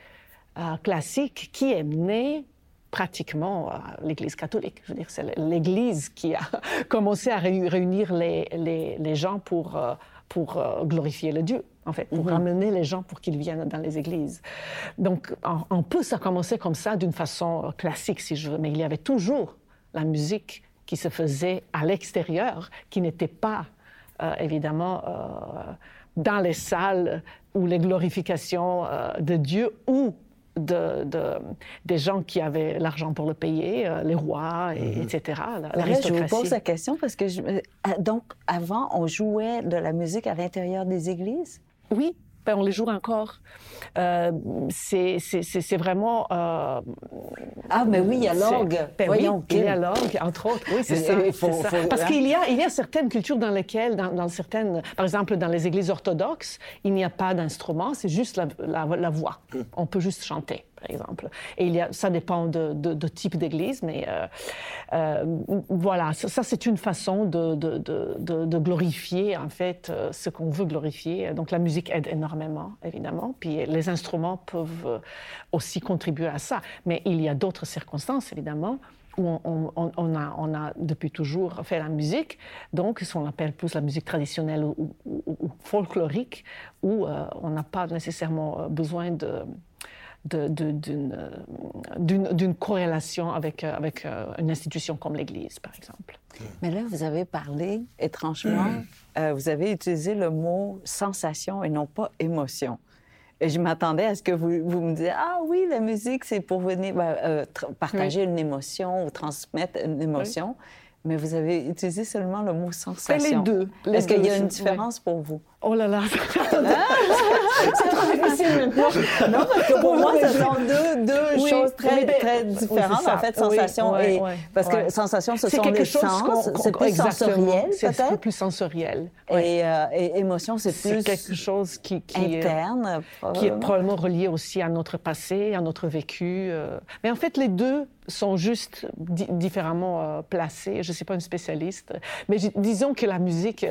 euh, classique qui est né pratiquement à l'Église catholique. Je veux dire, c'est l'Église qui a commencé à réunir les, les, les gens pour, euh, pour euh, glorifier le Dieu, en fait, pour mhm. ramener les gens pour qu'ils viennent dans les églises. Donc, on, peut, ça commencer comme ça d'une façon classique, si je veux, mais il y avait toujours la musique qui se faisait à l'extérieur, qui n'était pas, évidemment, dans les salles où les glorifications de Dieu ou de, des gens qui avaient l'argent pour le payer, euh, les rois, et, etc. je vous pose la question parce que, je, euh, donc, avant, on jouait de la musique à l'intérieur des églises? Oui, Ben, on les joue encore. Euh, c'est vraiment. Euh, ah, mais oui, il y a l'orgue. Ben Voyons, oui, il y a l'orgue, entre autres. Oui, c'est ça. Parce hein? qu'il y a, il y a certaines cultures dans lesquelles, dans, certaines, par exemple, dans les églises orthodoxes, il n'y a pas d'instrument, c'est juste la, la voix. Hmm. On peut juste chanter par exemple. Et il y a, ça dépend de, type d'église, mais euh, euh, voilà, ça, c'est une façon de, de, glorifier en fait euh, ce qu'on veut glorifier. Donc la musique aide énormément, évidemment, puis les instruments peuvent aussi contribuer à ça. Mais il y a d'autres circonstances, évidemment, où on, on, a, on, a, depuis toujours fait la musique, donc ce qu'on appelle plus la musique traditionnelle ou, folklorique, où on n'a pas nécessairement besoin de d'une corrélation avec, euh, avec euh, une institution comme l'Église, par exemple. Mais là, vous avez parlé, étrangement, euh, vous avez utilisé le mot sensation et non pas émotion. Et je m'attendais à ce que vous, vous, me disiez Ah oui, la musique, c'est pour venir ben, partager une émotion ou transmettre une émotion. Mais vous avez utilisé seulement le mot sensation. les deux. Est-ce qu'il y a une différence pour vous? Oh là là, c'est trop difficile maintenant. Non, parce que pour moi, ce sont deux, deux choses très, très différentes, en fait, sensation et... parce que sensation, ce sont les sens, c'est plus sensoriel, peut-être? C'est plus sensoriel. Et, euh, et, émotion, c'est plus... quelque chose qui, qui interne, qui est probablement relié aussi à notre passé, à notre vécu. Euh. Mais en fait, les deux sont juste différemment euh, placés. Je ne suis pas une spécialiste, mais disons que la musique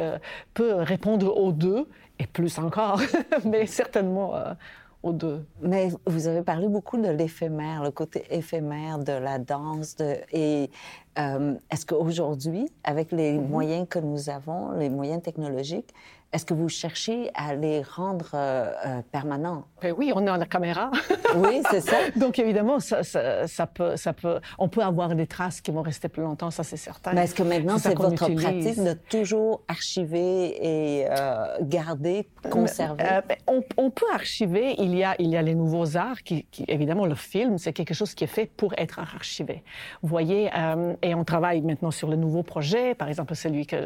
peut répondre aux deux et plus encore, mais certainement euh, aux deux. Mais vous avez parlé beaucoup de l'éphémère, le côté éphémère de la danse. De, et euh, est-ce qu'aujourd'hui, avec les mm-hmm. moyens que nous avons, les moyens technologiques, est-ce que vous cherchez à les rendre euh, euh, permanents? Ben oui, on a la caméra. oui, c'est ça. Donc, évidemment, ça, ça, peut, ça peut, on peut avoir des traces qui vont rester plus longtemps, ça, c'est certain. Mais est-ce que maintenant, c'est votre pratique de toujours archiver et euh, garder, conserver? Ben, on, on, peut archiver. Il y a, il y a les nouveaux arts qui, évidemment, le film, c'est quelque chose qui est fait pour être archivé. Vous voyez, et on travaille maintenant sur le nouveau projet, par exemple, celui que,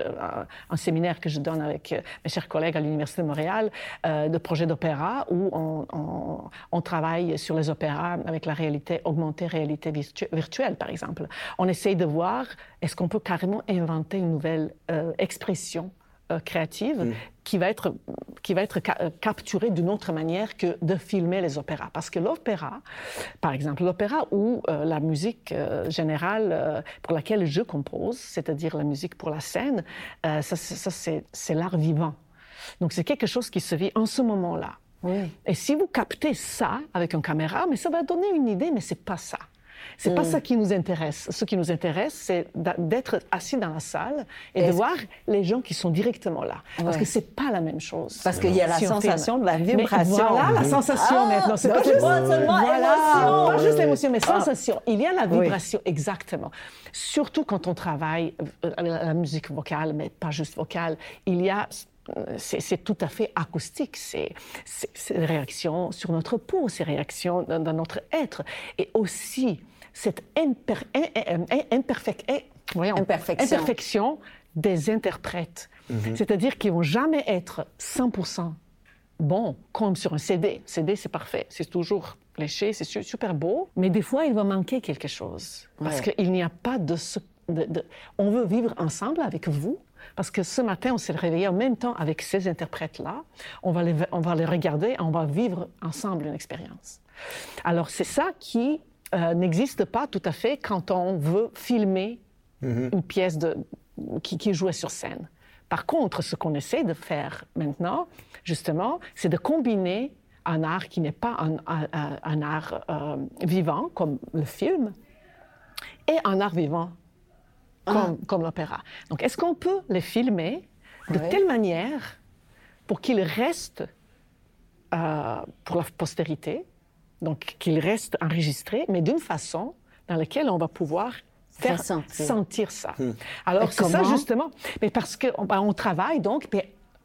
un séminaire que je donne avec mes collègues à l'Université de Montréal, euh, de projets d'opéra où on, travaille sur les opéras avec la réalité augmentée, réalité virtuelle, par exemple. On essaye de voir est-ce qu'on peut carrément inventer une nouvelle euh, expression euh, créative mm. qui va être, qui va être capturée d'une autre manière que de filmer les opéras? Parce que l'opéra, par exemple, l'opéra ou euh, la musique générale pour laquelle je compose, c'est-à-dire la musique pour la scène, ça, ça c'est l'art vivant. Donc c'est quelque chose qui se vit en ce moment-là. Oui. Et si vous captez ça avec une caméra, mais ça va donner une idée, mais c'est pas ça. C'est pas mm. ça qui nous intéresse. Ce qui nous intéresse, c'est d'être assis dans la salle et de voir les gens qui sont directement là. Parce que c'est pas la même chose. Parce qu'il y a la sensation de la vibration. voilà la sensation ah, maintenant. C'est pas, juste, seulement voilà, pas juste l'émotion, mais ah. sensation. Il y a la vibration, exactement. Surtout quand on travaille euh, la musique vocale, mais pas juste vocale. Il y a c'est tout à fait acoustique. C'est des réactions sur notre peau, ces réactions dans, notre être. Et aussi, cette imperfection. des interprètes. Mm-hmm. C'est-à-dire qu'ils vont jamais être 100% bons, comme sur un CD. CD, c'est parfait. C'est toujours léché, c'est super beau. Mais des fois, il va manquer quelque chose. Parce qu'il n'y a pas de, de... On veut vivre ensemble avec vous, parce que ce matin, on s'est réveillé en même temps avec ces interprètes-là. On, va les, on va les regarder et on va vivre ensemble une expérience. Alors, c'est ça qui euh, n'existe pas tout à fait quand on veut filmer mm-hmm. une pièce de, qui, qui jouait sur scène. Par contre, ce qu'on essaie de faire maintenant, justement, c'est de combiner un art qui n'est pas un, art euh, vivant, comme le film, et un art vivant ah. comme, l'opéra. Donc, est-ce qu'on peut les filmer de telle manière pour qu'ils restent euh, pour la postérité, donc qu'ils restent enregistrés, mais d'une façon dans laquelle on va pouvoir faire, sentir. ça. Hmm. Alors, c'est ça justement. Mais parce qu'on ben, on travaille donc,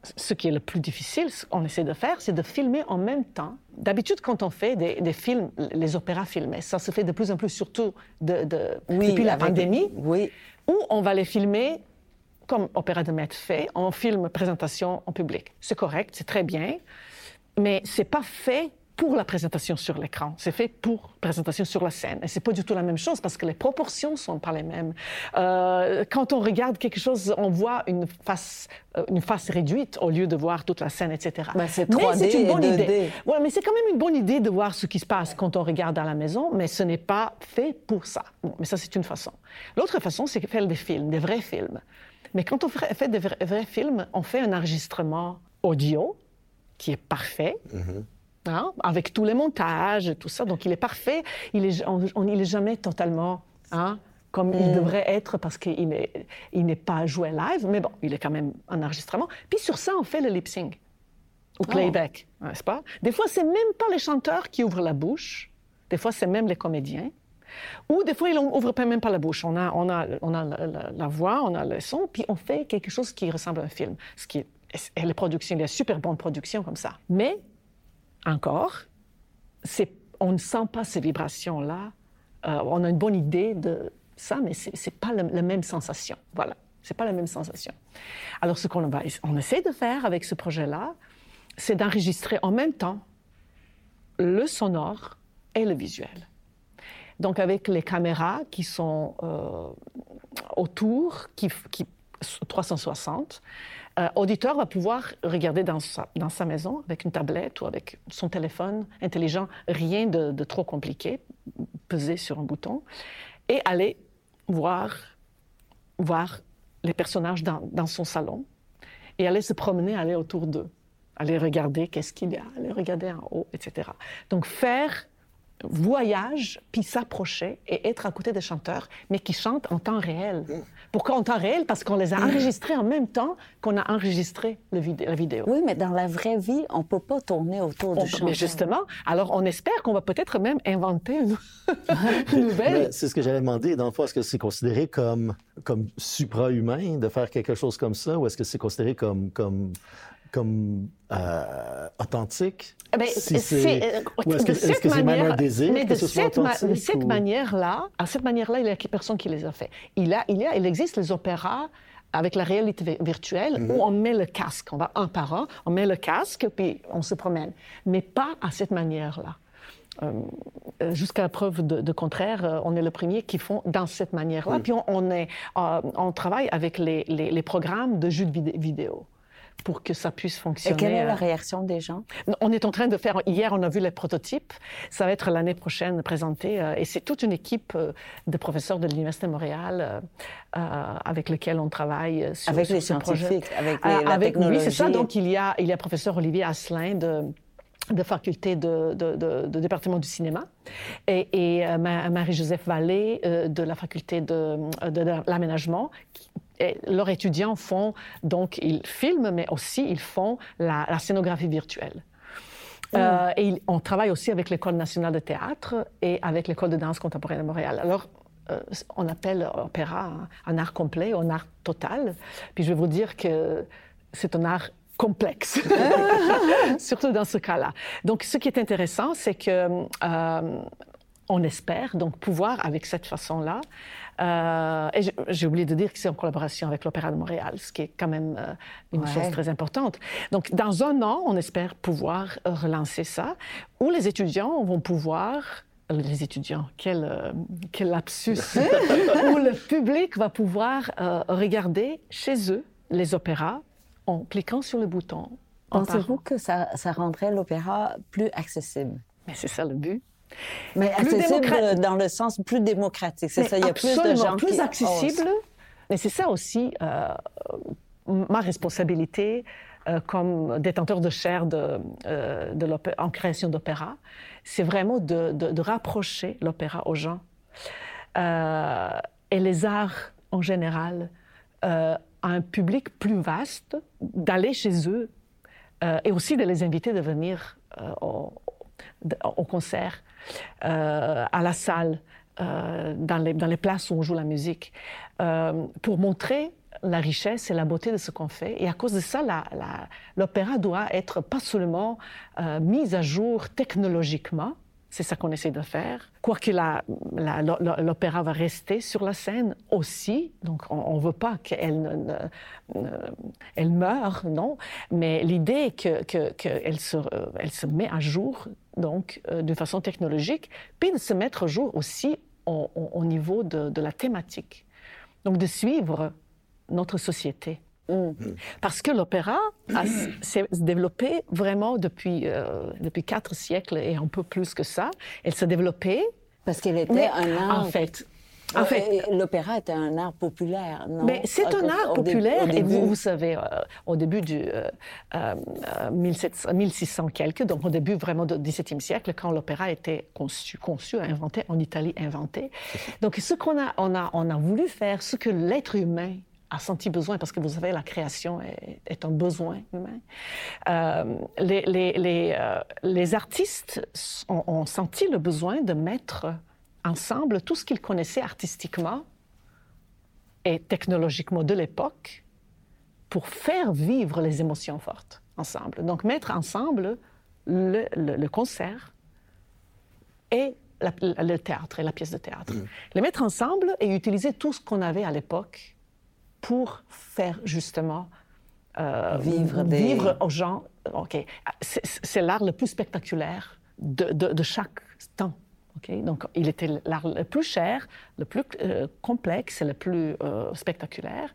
ce qui est le plus difficile, ce qu'on essaie de faire, c'est de filmer en même temps. D'habitude, quand on fait des, films, les opéras filmés, ça se fait de plus en plus, surtout de, depuis la pandémie. Oui ou on va les filmer comme Opéra de Maître fait, en film présentation en public. C'est correct, c'est très bien. mais c'est pas fait pour la présentation sur l'écran, c'est fait pour présentation sur la scène. Et c'est pas du tout la même chose parce que les proportions sont pas les mêmes. Euh, quand on regarde quelque chose, on voit une face, euh, une face réduite au lieu de voir toute la scène, etc. Ben, c'est 3D mais c'est une bonne idée. Ouais, mais c'est quand même une bonne idée de voir ce qui se passe quand on regarde à la maison, mais ce n'est pas fait pour ça. Bon, mais ça, c'est une façon. L'autre façon, c'est de faire des films, des vrais films. Mais quand on fait des vrais, films, on fait un enregistrement audio qui est parfait. Mm-hmm. Hein, avec tous les montages, tout ça. Donc, il est parfait. Il est, on n'est jamais totalement hein, comme il mm. devrait être parce qu'il n'est il pas joué live. Mais bon, il est quand même en enregistrement. Puis sur ça, on fait le lip sync ou oh. playback, n'est-ce pas? Des fois, c'est même pas les chanteurs qui ouvrent la bouche. Des fois, c'est même les comédiens. Ou des fois, ils n'ouvrent même pas la bouche. On a, on a, on a la, voix, on a le son, puis on fait quelque chose qui ressemble à un film. Ce qui est, et les productions, il y a super bonnes productions comme ça. Mais encore, on ne sent pas ces vibrations-là. Euh, on a une bonne idée de ça, mais ce n'est pas la, même sensation. Voilà, c'est pas la même sensation. Alors, ce qu'on on essaie de faire avec ce projet-là, c'est d'enregistrer en même temps le sonore et le visuel. Donc, avec les caméras qui sont euh, autour, qui, qui 360, euh, auditeur va pouvoir regarder dans sa, maison avec une tablette ou avec son téléphone intelligent, rien de, trop compliqué, peser sur un bouton, et aller voir, voir les personnages dans, dans son salon et aller se promener, aller autour d'eux, aller regarder qu'est-ce qu'il y a, aller regarder en haut, etc. Donc faire voyage, puis s'approcher et être à côté des chanteurs, mais qui chantent en temps réel. Pourquoi en temps réel? Parce qu'on les a enregistrés en même temps qu'on a enregistré le la vidéo. Oui, mais dans la vraie vie, on ne peut pas tourner autour du chanteur. Mais justement, alors on espère qu'on va peut-être même inventer une, nouvelle. C'est ce que j'avais demandé. Dans le fond, est-ce que c'est considéré comme, comme supra-humain de faire quelque chose comme ça, ou est-ce que c'est considéré comme, comme comme euh, authentique? Ben, si c'est, ou est-ce que, c'est -ce même un désir mais de cette, de cette manière-là, à cette manière-là, il y a personne qui les a fait. Il, a, il, y a, il existe les opéras avec la réalité virtuelle mhm. où on met le casque, on va un par un, on met le casque puis on se promène, mais pas à cette manière-là. Euh, euh jusqu'à preuve de, contraire, euh, on est le premier qui font dans cette manière-là. Puis on, on est, on travaille avec les, les, les, programmes de jeux de vidéo pour que ça puisse fonctionner. Et quelle est la euh, réaction des gens? On est en train de faire, hier on a vu les prototypes, ça va être l'année prochaine présenté, euh, et c'est toute une équipe euh, de professeurs de l'Université de Montréal avec lesquels on travaille sur, avec les scientifiques, avec les, la technologie. Oui, c'est ça. Donc il y a, il y a professeur Olivier Asselin de de faculté de, de, département du cinéma et, et Marie-Joseph Vallée de la faculté de, l'aménagement leurs étudiants font, donc ils filment, mais aussi ils font la, scénographie virtuelle. Mm. Euh, et on travaille aussi avec l'École nationale de théâtre et avec l'École de danse contemporaine de Montréal. Alors, euh, on appelle opéra un, art complet, un art total. Puis je vais vous dire que c'est un art complexe, surtout dans ce cas-là. Donc, ce qui est intéressant, c'est que euh, on espère donc pouvoir, avec cette façon-là, euh, et j'ai oublié de dire que c'est en collaboration avec l'Opéra de Montréal, ce qui est quand même euh, une chose très importante. Donc, dans un an, on espère pouvoir relancer ça, où les étudiants vont pouvoir euh, les étudiants, quel, quel lapsus, où le public va pouvoir regarder chez eux les opéras en cliquant sur le bouton. Pensez-vous que ça, ça rendrait l'opéra plus accessible? Mais c'est ça le but. Mais accessible dans le sens plus démocratique, c'est ça. Il y a plus de gens plus accessible. Mais c'est ça aussi euh, ma responsabilité euh, comme détenteur de chair de, euh, de en création d'opéra, c'est vraiment de, de, rapprocher l'opéra aux gens et les arts en général à un public plus vaste, d'aller chez eux et aussi de les inviter de venir au, au concert euh, à la salle, euh, dans, les, places où on joue la musique, euh, pour montrer la richesse et la beauté de ce qu'on fait. Et à cause de ça, l'opéra doit être pas seulement mis à jour technologiquement, c'est ça qu'on essaie de faire. Quoique l'opéra va rester sur la scène aussi, donc on ne veut pas qu'elle elle meure, non, mais l'idée qu'elle que, se, elle se met à jour donc euh, de façon technologique, puis de se mettre à jour aussi au, au niveau de la thématique. Donc de suivre notre société. Mm. Parce que l'opéra s'est développé vraiment depuis, euh, depuis quatre siècles et un peu plus que ça. Elle s'est développée. Parce qu'elle était un art. En fait. En fait, l'opéra était un art populaire, non? Mais c'est un art populaire, et vous, vous savez, euh, au début du euh, 1600 quelque, donc au début vraiment du XVIIe siècle, quand l'opéra était conçu, conçu, inventé, en Italie inventé. Donc ce qu'on a, on a, on a voulu faire, ce que l'être humain a senti besoin, parce que vous savez, la création est, un besoin humain. Euh, les, les, euh, les, artistes ont, senti le besoin de mettre ensemble tout ce qu'ils connaissaient artistiquement et technologiquement de l'époque pour faire vivre les émotions fortes ensemble. Donc mettre ensemble le, le, concert et le théâtre et la pièce de théâtre. Mmh. Les mettre ensemble et utiliser tout ce qu'on avait à l'époque pour faire justement euh, vivre, vivre aux gens. Ok, c'est l'art le plus spectaculaire de, de, chaque temps. Okay? Donc, il était l'art le plus cher, le plus euh, complexe et le plus euh, spectaculaire.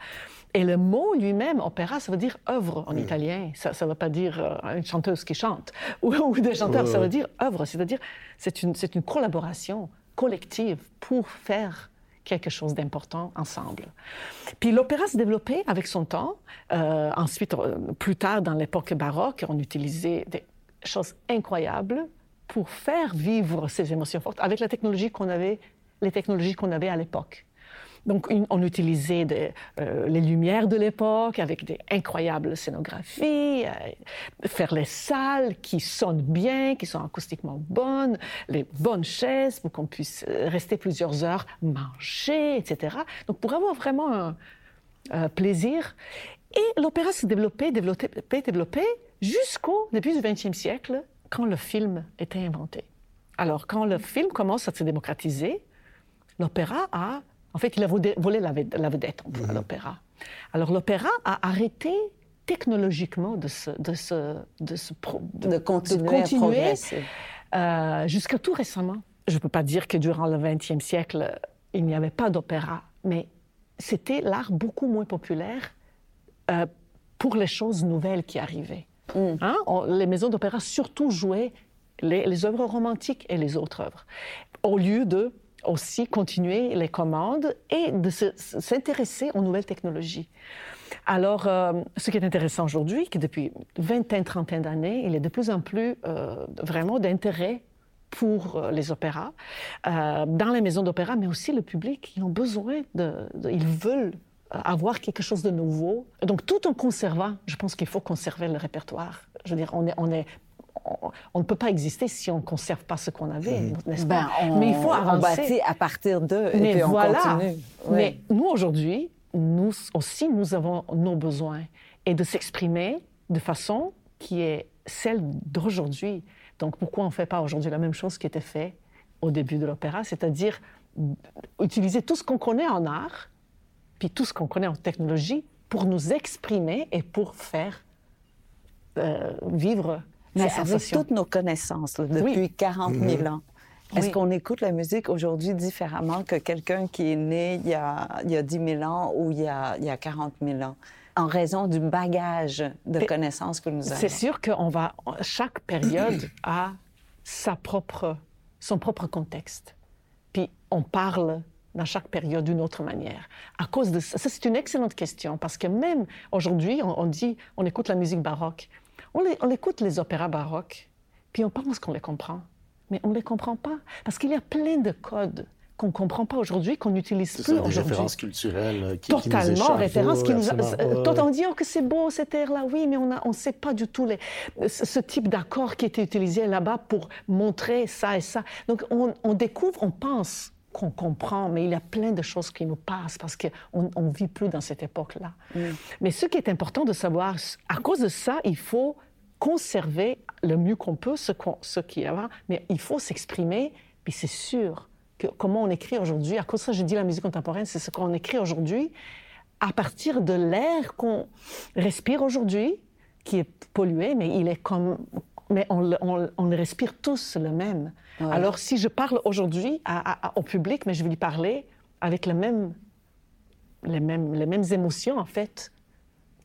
Et le mot lui-même, opéra, ça veut dire œuvre en italien. Ça ne veut pas dire une chanteuse qui chante ou, ou des chanteurs. Ça veut dire œuvre, c'est-à-dire c'est une, une collaboration collective pour faire quelque chose d'important ensemble. Puis l'opéra s'est développé avec son temps. Euh, ensuite, euh, plus tard, dans l'époque baroque, on utilisait des choses incroyables pour faire vivre ces émotions fortes avec la technologie qu'on avait, les technologies qu'on avait à l'époque. Donc, on utilisait euh, les lumières de l'époque avec des incroyables scénographies, euh, faire les salles qui sonnent bien, qui sont acoustiquement bonnes, les bonnes chaises pour qu'on puisse euh, rester plusieurs heures, manger, etc. Donc, pour avoir vraiment un, plaisir. Et l'opéra s'est développé, développé, développé jusqu'au début du XXe siècle, quand le film était inventé. Alors, quand le film commence à se démocratiser, l'opéra a en fait, il a volé la vedette à l'opéra. Alors l'opéra a arrêté technologiquement de se, de se, de se de continuer, euh, jusqu'à tout récemment. Je ne peux pas dire que durant le XXe siècle, il n'y avait pas d'opéra, mais c'était l'art beaucoup moins populaire euh, pour les choses nouvelles qui arrivaient. Mm. Hein? les maisons d'opéra surtout jouaient les, les œuvres romantiques et les autres œuvres, au lieu de aussi continuer les commandes et de s'intéresser aux nouvelles technologies. Alors, euh, ce qui est intéressant aujourd'hui, que depuis vingtaine, trentaine d'années, il y a de plus en plus euh, vraiment d'intérêt pour euh, les opéras, dans les maisons d'opéra, mais aussi le public. Ils ont besoin de, ils veulent avoir quelque chose de nouveau. Donc, tout en conservant, je pense qu'il faut conserver le répertoire. Je veux dire, on est, on est on, ne peut pas exister si on ne conserve pas ce qu'on avait, mm. n'est-ce pas? Ben, mais il faut avancer. à partir d'eux et puis on continue. Mais nous, aujourd'hui, nous aussi, nous avons nos besoins et de s'exprimer de façon qui est celle d'aujourd'hui. Donc, pourquoi on ne fait pas aujourd'hui la même chose qui était fait au début de l'opéra, c'est-à-dire utiliser tout ce qu'on connaît en art, puis tout ce qu'on connaît en technologie pour nous exprimer et pour faire euh, vivre mais avec toutes nos connaissances depuis 40 000 mm-hmm. ans, est-ce qu'on écoute la musique aujourd'hui différemment que quelqu'un qui est né il y, a, il y a 10 000 ans ou il y a, il y a 40 000 ans? en raison du bagage de connaissances que nous avons? C'est sûr que va, chaque période a sa propre, son propre contexte. Puis on parle dans chaque période d'une autre manière. À cause de ça, c'est une excellente question parce que même aujourd'hui, on, dit, on écoute la musique baroque. On, écoute les opéras baroques, puis on pense qu'on les comprend, mais on ne les comprend pas, parce qu'il y a plein de codes qu'on ne comprend pas aujourd'hui, qu'on n'utilise plus aujourd'hui. Références culturelles euh, qui, Totalement, qui nous références qui nous... Euh, Tout on dit oh, que c'est beau cet air-là, oui, mais on ne sait pas du tout les, ce type d'accord qui était utilisé là-bas pour montrer ça et ça. Donc on, on découvre, on pense qu'on comprend, mais il y a plein de choses qui nous passent parce qu'on ne vit plus dans cette époque-là. Mm. Mais ce qui est important de savoir, à cause de ça, il faut conserver le mieux qu'on peut ce, qu'on, ce qu'il y a, mais il faut s'exprimer, puis c'est sûr que comment on écrit aujourd'hui, à cause de ça je dis la musique contemporaine, c'est ce qu'on écrit aujourd'hui, à partir de l'air qu'on respire aujourd'hui, qui est pollué, mais il est comme... Mais on, on, on respire tous le même. Alors, si je parle aujourd'hui au public, mais je vais lui parler avec les, mêmes, les mêmes émotions, en fait,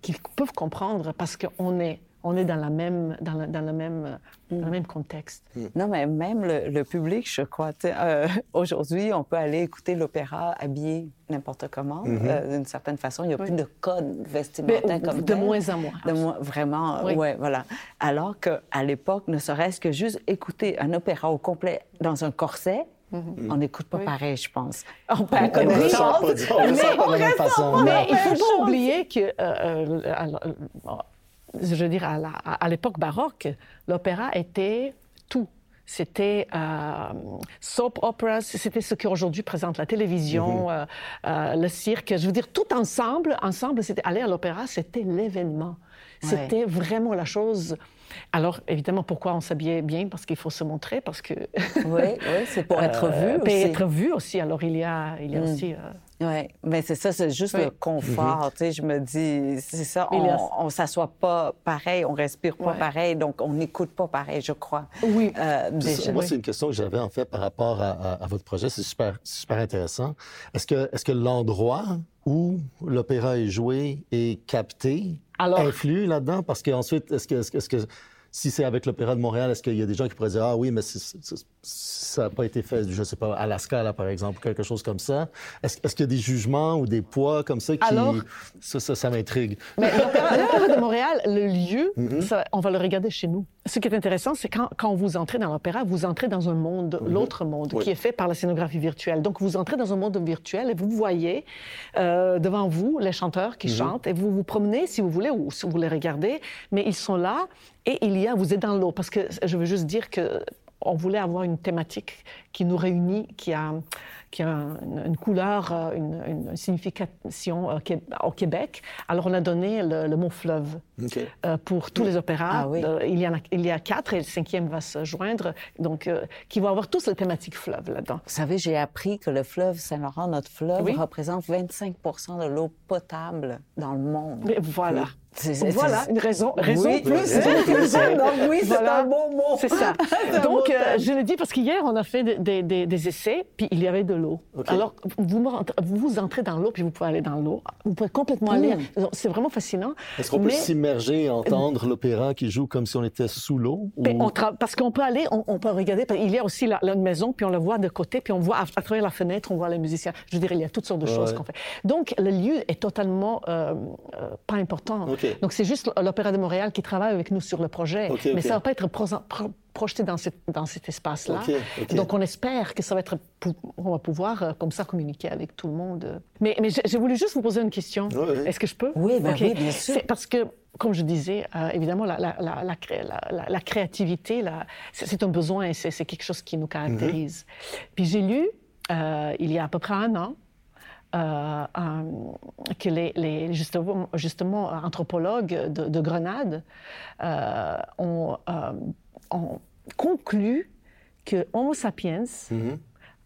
qu'ils peuvent comprendre parce qu'on est on est dans, la même, dans, même, dans le même contexte. Mm. Non, mais même le, le public, je crois. Euh, Aujourd'hui, on peut aller écouter l'opéra habillé n'importe comment, mm -hmm. euh, d'une certaine façon. Il n'y a oui. plus de code vestimentaire comme De moins en moins. De moins, vraiment, oui. ouais, voilà. Alors qu'à l'époque, ne serait-ce que juste écouter un opéra au complet dans un corset, Mm -hmm. On n'écoute pas oui. pareil, je pense. On perd connaissance. Mais il ne faut pas oublier que, euh, alors, je veux dire, à l'époque baroque, l'opéra était tout. C'était euh, soap opera, c'était ce qu'aujourd'hui présente la télévision, -hmm. euh, euh, le cirque. Je veux dire, tout ensemble, ensemble, c'était aller à l'opéra, c'était l'événement. C'était ouais. vraiment la chose. Alors, évidemment, pourquoi on s'habillait bien? Parce qu'il faut se montrer, parce que... oui, oui c'est pour être vu aussi. être vu aussi. Alors, il y a, il y a mm. aussi... Oui, mais c'est ça, c'est juste oui. le confort. Mm -hmm. Tu sais, je me dis, c'est ça, on ne s'assoit pas pareil, on respire pas ouais. pareil, donc on n'écoute pas pareil, je crois. Oui. Euh, déjà. Moi, c'est une question que j'avais en fait par rapport à, à, à votre projet. C'est super, super intéressant. Est-ce que, est que l'endroit où l'opéra est joué et capté Alors... influe là-dedans? Parce qu'ensuite, est-ce que, est -ce que si c'est avec l'Opéra de Montréal, est-ce qu'il y a des gens qui pourraient dire Ah oui, mais c est, c est, ça n'a pas été fait, je ne sais pas, à Alaska, là, par exemple, quelque chose comme ça. Est-ce est qu'il y a des jugements ou des poids comme ça qui. Alors, ça, ça, ça m'intrigue. Mais l'Opéra de Montréal, le lieu, mm -hmm. ça, on va le regarder chez nous. Ce qui est intéressant, c'est quand, quand vous entrez dans l'opéra, vous entrez dans un monde, mm -hmm. l'autre monde, oui. qui est fait par la scénographie virtuelle. Donc, vous entrez dans un monde virtuel et vous voyez euh, devant vous les chanteurs qui mm -hmm. chantent et vous vous promenez, si vous voulez, ou si vous les regardez, mais ils sont là et il y a, vous êtes dans l'eau. Parce que je veux juste dire que on voulait avoir une thématique qui nous réunit, qui a, qui a une, une couleur, une, une, signification au Québec. Alors, on a donné le, le mot fleuve okay. euh, pour tous les opéras. Ah, oui. euh, il, y en a, il y a quatre et le cinquième va se joindre, donc euh, qui vont avoir tous la thématique fleuve là-dedans. Vous savez, j'ai appris que le fleuve Saint-Laurent, notre fleuve, oui. représente 25% de l'eau potable dans le monde. Mais voilà. Voilà, une raison, raison oui, plus. Donc oui, c'est voilà. un bon mot. C'est ça. Donc, euh, je le dis parce qu'hier, on a fait des, des, des, essais, puis il y avait de l'eau. Okay. Alors, vous, vous entrez dans l'eau, puis vous pouvez aller dans l'eau. Vous pouvez complètement mmh. aller. C'est vraiment fascinant. Est-ce qu'on mais... peut s'immerger et entendre l'opéra qui joue comme si on était sous l'eau? Ou... Parce qu'on peut aller, on, on, peut regarder. Il y a aussi la, la, maison, puis on la voit de côté, puis on voit à, à, travers la fenêtre, on voit les musiciens. Je dirais, il y a toutes sortes de choses ouais. qu'on fait. Donc, le lieu est totalement euh, euh, pas important. Okay. Donc, c'est juste l'Opéra de Montréal qui travaille avec nous sur le projet. Okay, mais ça va pas être pro pro projeté dans, cette, dans cet espace-là. Donc, on espère que ça va être... On va pouvoir, euh, comme ça, communiquer avec tout le monde. Mais, mais j'ai voulu juste vous poser une question. Oui, oui. Est-ce que je peux? Oui, ben oui bien sûr. Parce que comme je disais, euh, évidemment, la, la, la, la créativité, c'est un besoin, c'est quelque chose qui nous caractérise. Mm -hmm. Puis j'ai lu, euh, il y a à peu près un an, euh, que les, les, justement, justement, anthropologues de, de Grenade euh, ont, euh, ont, conclu que Homo sapiens mm -hmm.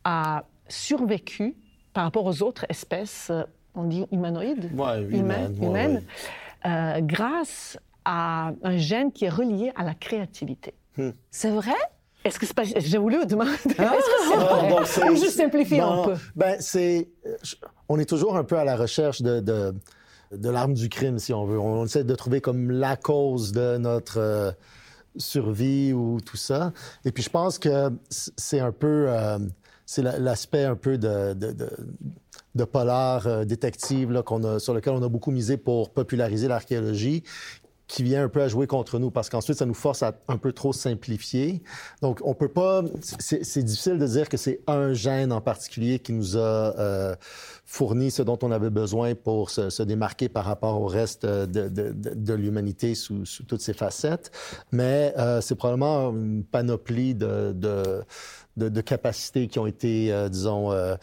a survécu par rapport aux autres espèces, on dit humanoïdes, ouais, humaines, ouais, humaines ouais. grâce à un gène qui est relié à la créativité. Hmm. C'est vrai? Est-ce que c'est pas... J'ai voulu demander. Ah, Est-ce que c'est vrai? Donc Ou je simplifie non, un peu. Ben, c'est... On est toujours un peu à la recherche de... de l'arme du crime, si on veut. On essaie de trouver comme la cause de notre euh, survie ou tout ça. Et puis je pense que c'est un peu... Euh, c'est l'aspect un peu de, de, polar euh, détective a, sur lequel on a beaucoup misé pour populariser l'archéologie qui vient un peu à jouer contre nous parce qu'ensuite, ça nous force à un peu trop simplifier. Donc, on peut pas... C'est difficile de dire que c'est un gène en particulier qui nous a euh, fourni ce dont on avait besoin pour se, se démarquer par rapport au reste de, de, de, l'humanité sous, sous, toutes ses facettes. Mais euh, c'est probablement une panoplie de de, capacités qui ont été, euh, disons, euh,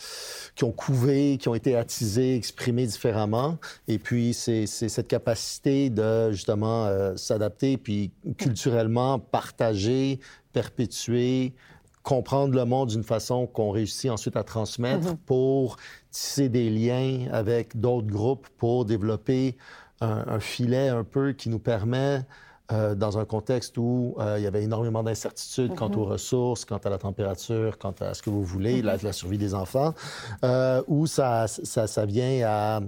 qui ont couvé, qui ont été attisées, exprimées différemment. Et puis, c'est cette capacité de, justement, euh, s'adapter, puis culturellement partager, perpétuer, comprendre le monde d'une façon qu'on réussit ensuite à transmettre mm-hmm. pour tisser des liens avec d'autres groupes, pour développer un, un, filet un peu qui nous permet euh, dans un contexte où euh, il y avait énormément d'incertitudes quant mm-hmm. aux ressources, quant à la température, quant à ce que vous voulez, la, mm-hmm. survie des enfants, euh, où ça, ça, ça, vient à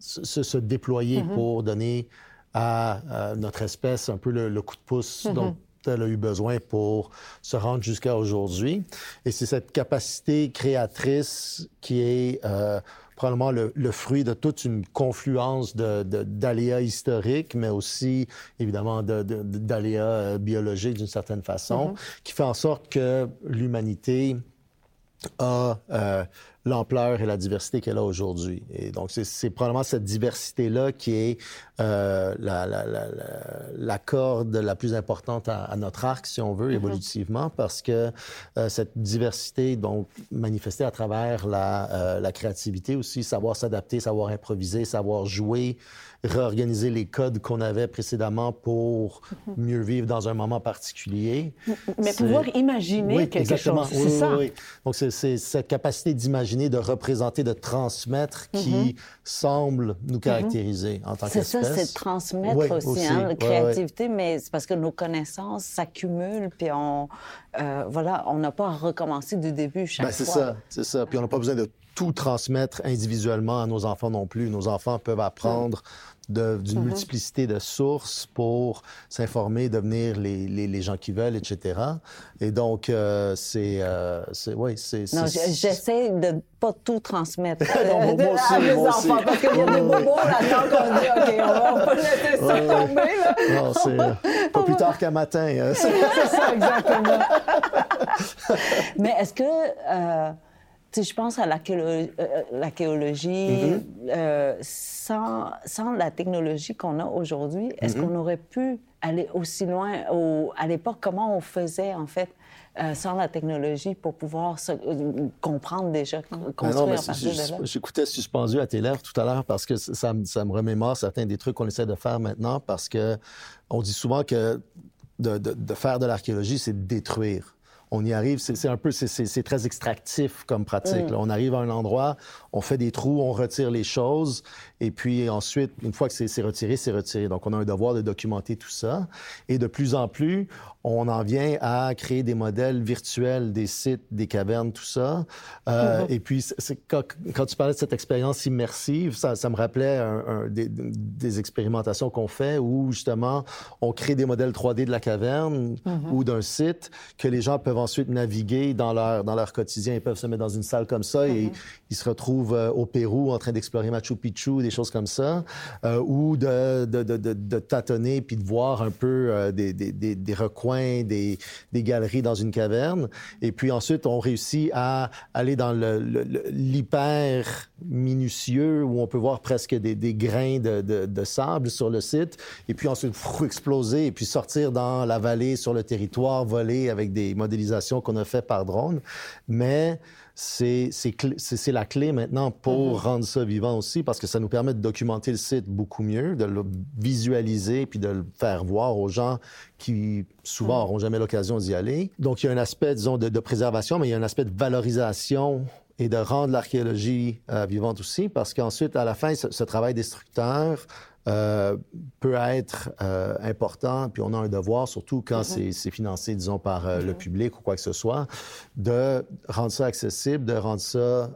se, se, déployer mm-hmm. pour donner à, notre espèce un peu le, coup de pouce dont elle a eu besoin pour se rendre jusqu'à aujourd'hui. Et c'est cette capacité créatrice qui est probablement le, fruit de toute une confluence d'aléas de, historiques, mais aussi évidemment d'aléas euh, biologiques d'une certaine façon, mm-hmm. qui fait en sorte que l'humanité a euh, l'ampleur et la diversité qu'elle a aujourd'hui. Et donc, c'est probablement cette diversité-là qui est euh, la, la, la, la, corde la plus importante à, notre arc, si on veut, mm-hmm. évolutivement, parce que euh, cette diversité, donc, manifestée à travers la, euh, la créativité aussi, savoir s'adapter, savoir improviser, savoir jouer, réorganiser les codes qu'on avait précédemment pour mhm. mieux vivre dans un moment particulier. Mais pouvoir imaginer quelque chose, c'est ça. Oui, Donc, c'est cette capacité d'imaginer, de représenter, de transmettre qui mhm. semble nous mhm. caractériser en tant qu'espèce. C'est ça, c'est transmettre aussi, Hein, la créativité, mais c'est parce que nos connaissances s'accumulent, puis on, euh, voilà, on n'a pas à recommencer du début chaque ben, fois. C'est ça, c'est ça. Puis on n'a pas besoin de tout transmettre individuellement à nos enfants non plus. Nos enfants peuvent apprendre d'une mhm. multiplicité de sources pour s'informer, devenir les, les, les, gens qui veulent, etc. Et donc, euh, c'est... Euh, oui, c'est... Non, j'essaie de pas tout transmettre non, moi aussi, à mes enfants, parce qu'il y a des bobos là-dedans qu'on dit, OK, on va pas laisser ça tomber, là. Non, c'est euh, pas plus tard qu'un matin. Hein. c'est ça, exactement. Mais est-ce que... Euh, je pense à l'archéologie, mm-hmm. euh, sans, sans, la technologie qu'on a aujourd'hui, est-ce mm-hmm. qu'on aurait pu aller aussi loin au, à l'époque? Comment on faisait, en fait, euh, sans la technologie pour pouvoir se, euh, comprendre déjà, construire non, partir de là? J'écoutais suspendu à tes lèvres tout à l'heure parce que ça, ça, me remémore certains des trucs qu'on essaie de faire maintenant parce que on dit souvent que de, de, de faire de l'archéologie, c'est détruire on y arrive, c'est un peu, c'est très extractif comme pratique. Mm. On arrive à un endroit, on fait des trous, on retire les choses, et puis ensuite, une fois que c'est retiré, c'est retiré. Donc, on a un devoir de documenter tout ça. Et de plus en plus, on en vient à créer des modèles virtuels des sites, des cavernes, tout ça. Euh, mm-hmm. Et puis, quand, quand, tu parlais de cette expérience immersive, ça, ça me rappelait un, des, des, expérimentations qu'on fait où, justement, on crée des modèles 3D de la caverne mm-hmm. ou d'un site que les gens peuvent ensuite naviguer dans leur, dans leur quotidien. Ils peuvent se mettre dans une salle comme ça et mm-hmm. ils se retrouvent euh, au Pérou en train d'explorer Machu Picchu, des choses comme ça, euh, ou de, de, de, tâtonner puis de voir un peu euh, des, des, des, recoins, des, des galeries dans une caverne. Et puis ensuite, on réussit à aller dans l'hyper minutieux où on peut voir presque des, des grains de, sable sur le site, et puis ensuite exploser, et puis sortir dans la vallée, sur le territoire, voler avec des modélisations qu'on a fait par drone. Mais c'est la clé maintenant pour mm-hmm. rendre ça vivant aussi, parce que ça nous permet de documenter le site beaucoup mieux, de le visualiser, puis de le faire voir aux gens qui souvent n'auront mm. jamais l'occasion d'y aller. Donc, il y a un aspect, disons, de, de, préservation, mais il y a un aspect de valorisation et de rendre l'archéologie euh, vivante aussi, parce qu'ensuite, à la fin, ce, ce travail destructeur euh, peut être euh, important, puis on a un devoir, surtout quand mm-hmm. c'est financé, disons, par euh, le mm-hmm. public ou quoi que ce soit, de rendre ça accessible, de rendre ça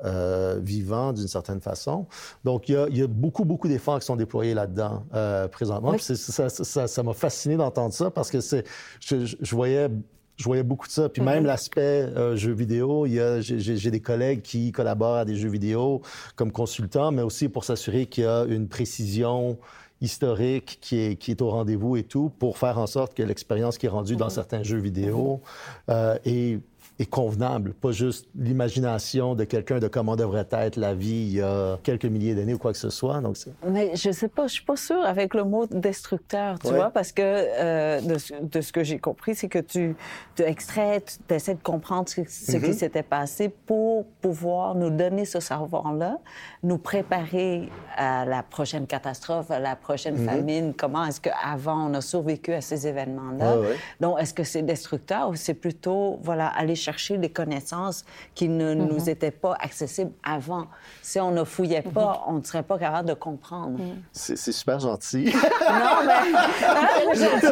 vivant d'une certaine façon. Donc, il y a, il y a beaucoup, beaucoup d'efforts qui sont déployés là-dedans présentement. Oui. ça m'a fasciné d'entendre ça parce que je, je voyais je voyais beaucoup de ça. Puis même mhm. l'aspect euh, jeux vidéo, j'ai des collègues qui collaborent à des jeux vidéo comme consultants, mais aussi pour s'assurer qu'il y a une précision historique qui est, qui est au rendez-vous et tout, pour faire en sorte que l'expérience qui est rendue dans mhm. certains jeux vidéo euh, est est convenable, pas juste l'imagination de quelqu'un de comment devrait être la vie il y a quelques milliers d'années ou quoi que ce soit. Donc Mais je sais pas, je suis pas sûre avec le mot destructeur, tu vois, parce que euh, de, ce que j'ai compris, c'est que tu, tu extrais, tu essaies de comprendre ce, qui mm-hmm. s'était passé pour pouvoir nous donner ce savoir-là, nous préparer à la prochaine catastrophe, à la prochaine mm-hmm. famine, comment est-ce qu'avant on a survécu à ces événements-là? Donc, est-ce que c'est destructeur ou c'est plutôt, voilà, aller chercher des connaissances qui ne nous mm-hmm. étaient pas accessibles avant? Si on ne fouillait pas, on ne serait pas capable de comprendre. C'est super gentil. non, mais... c'est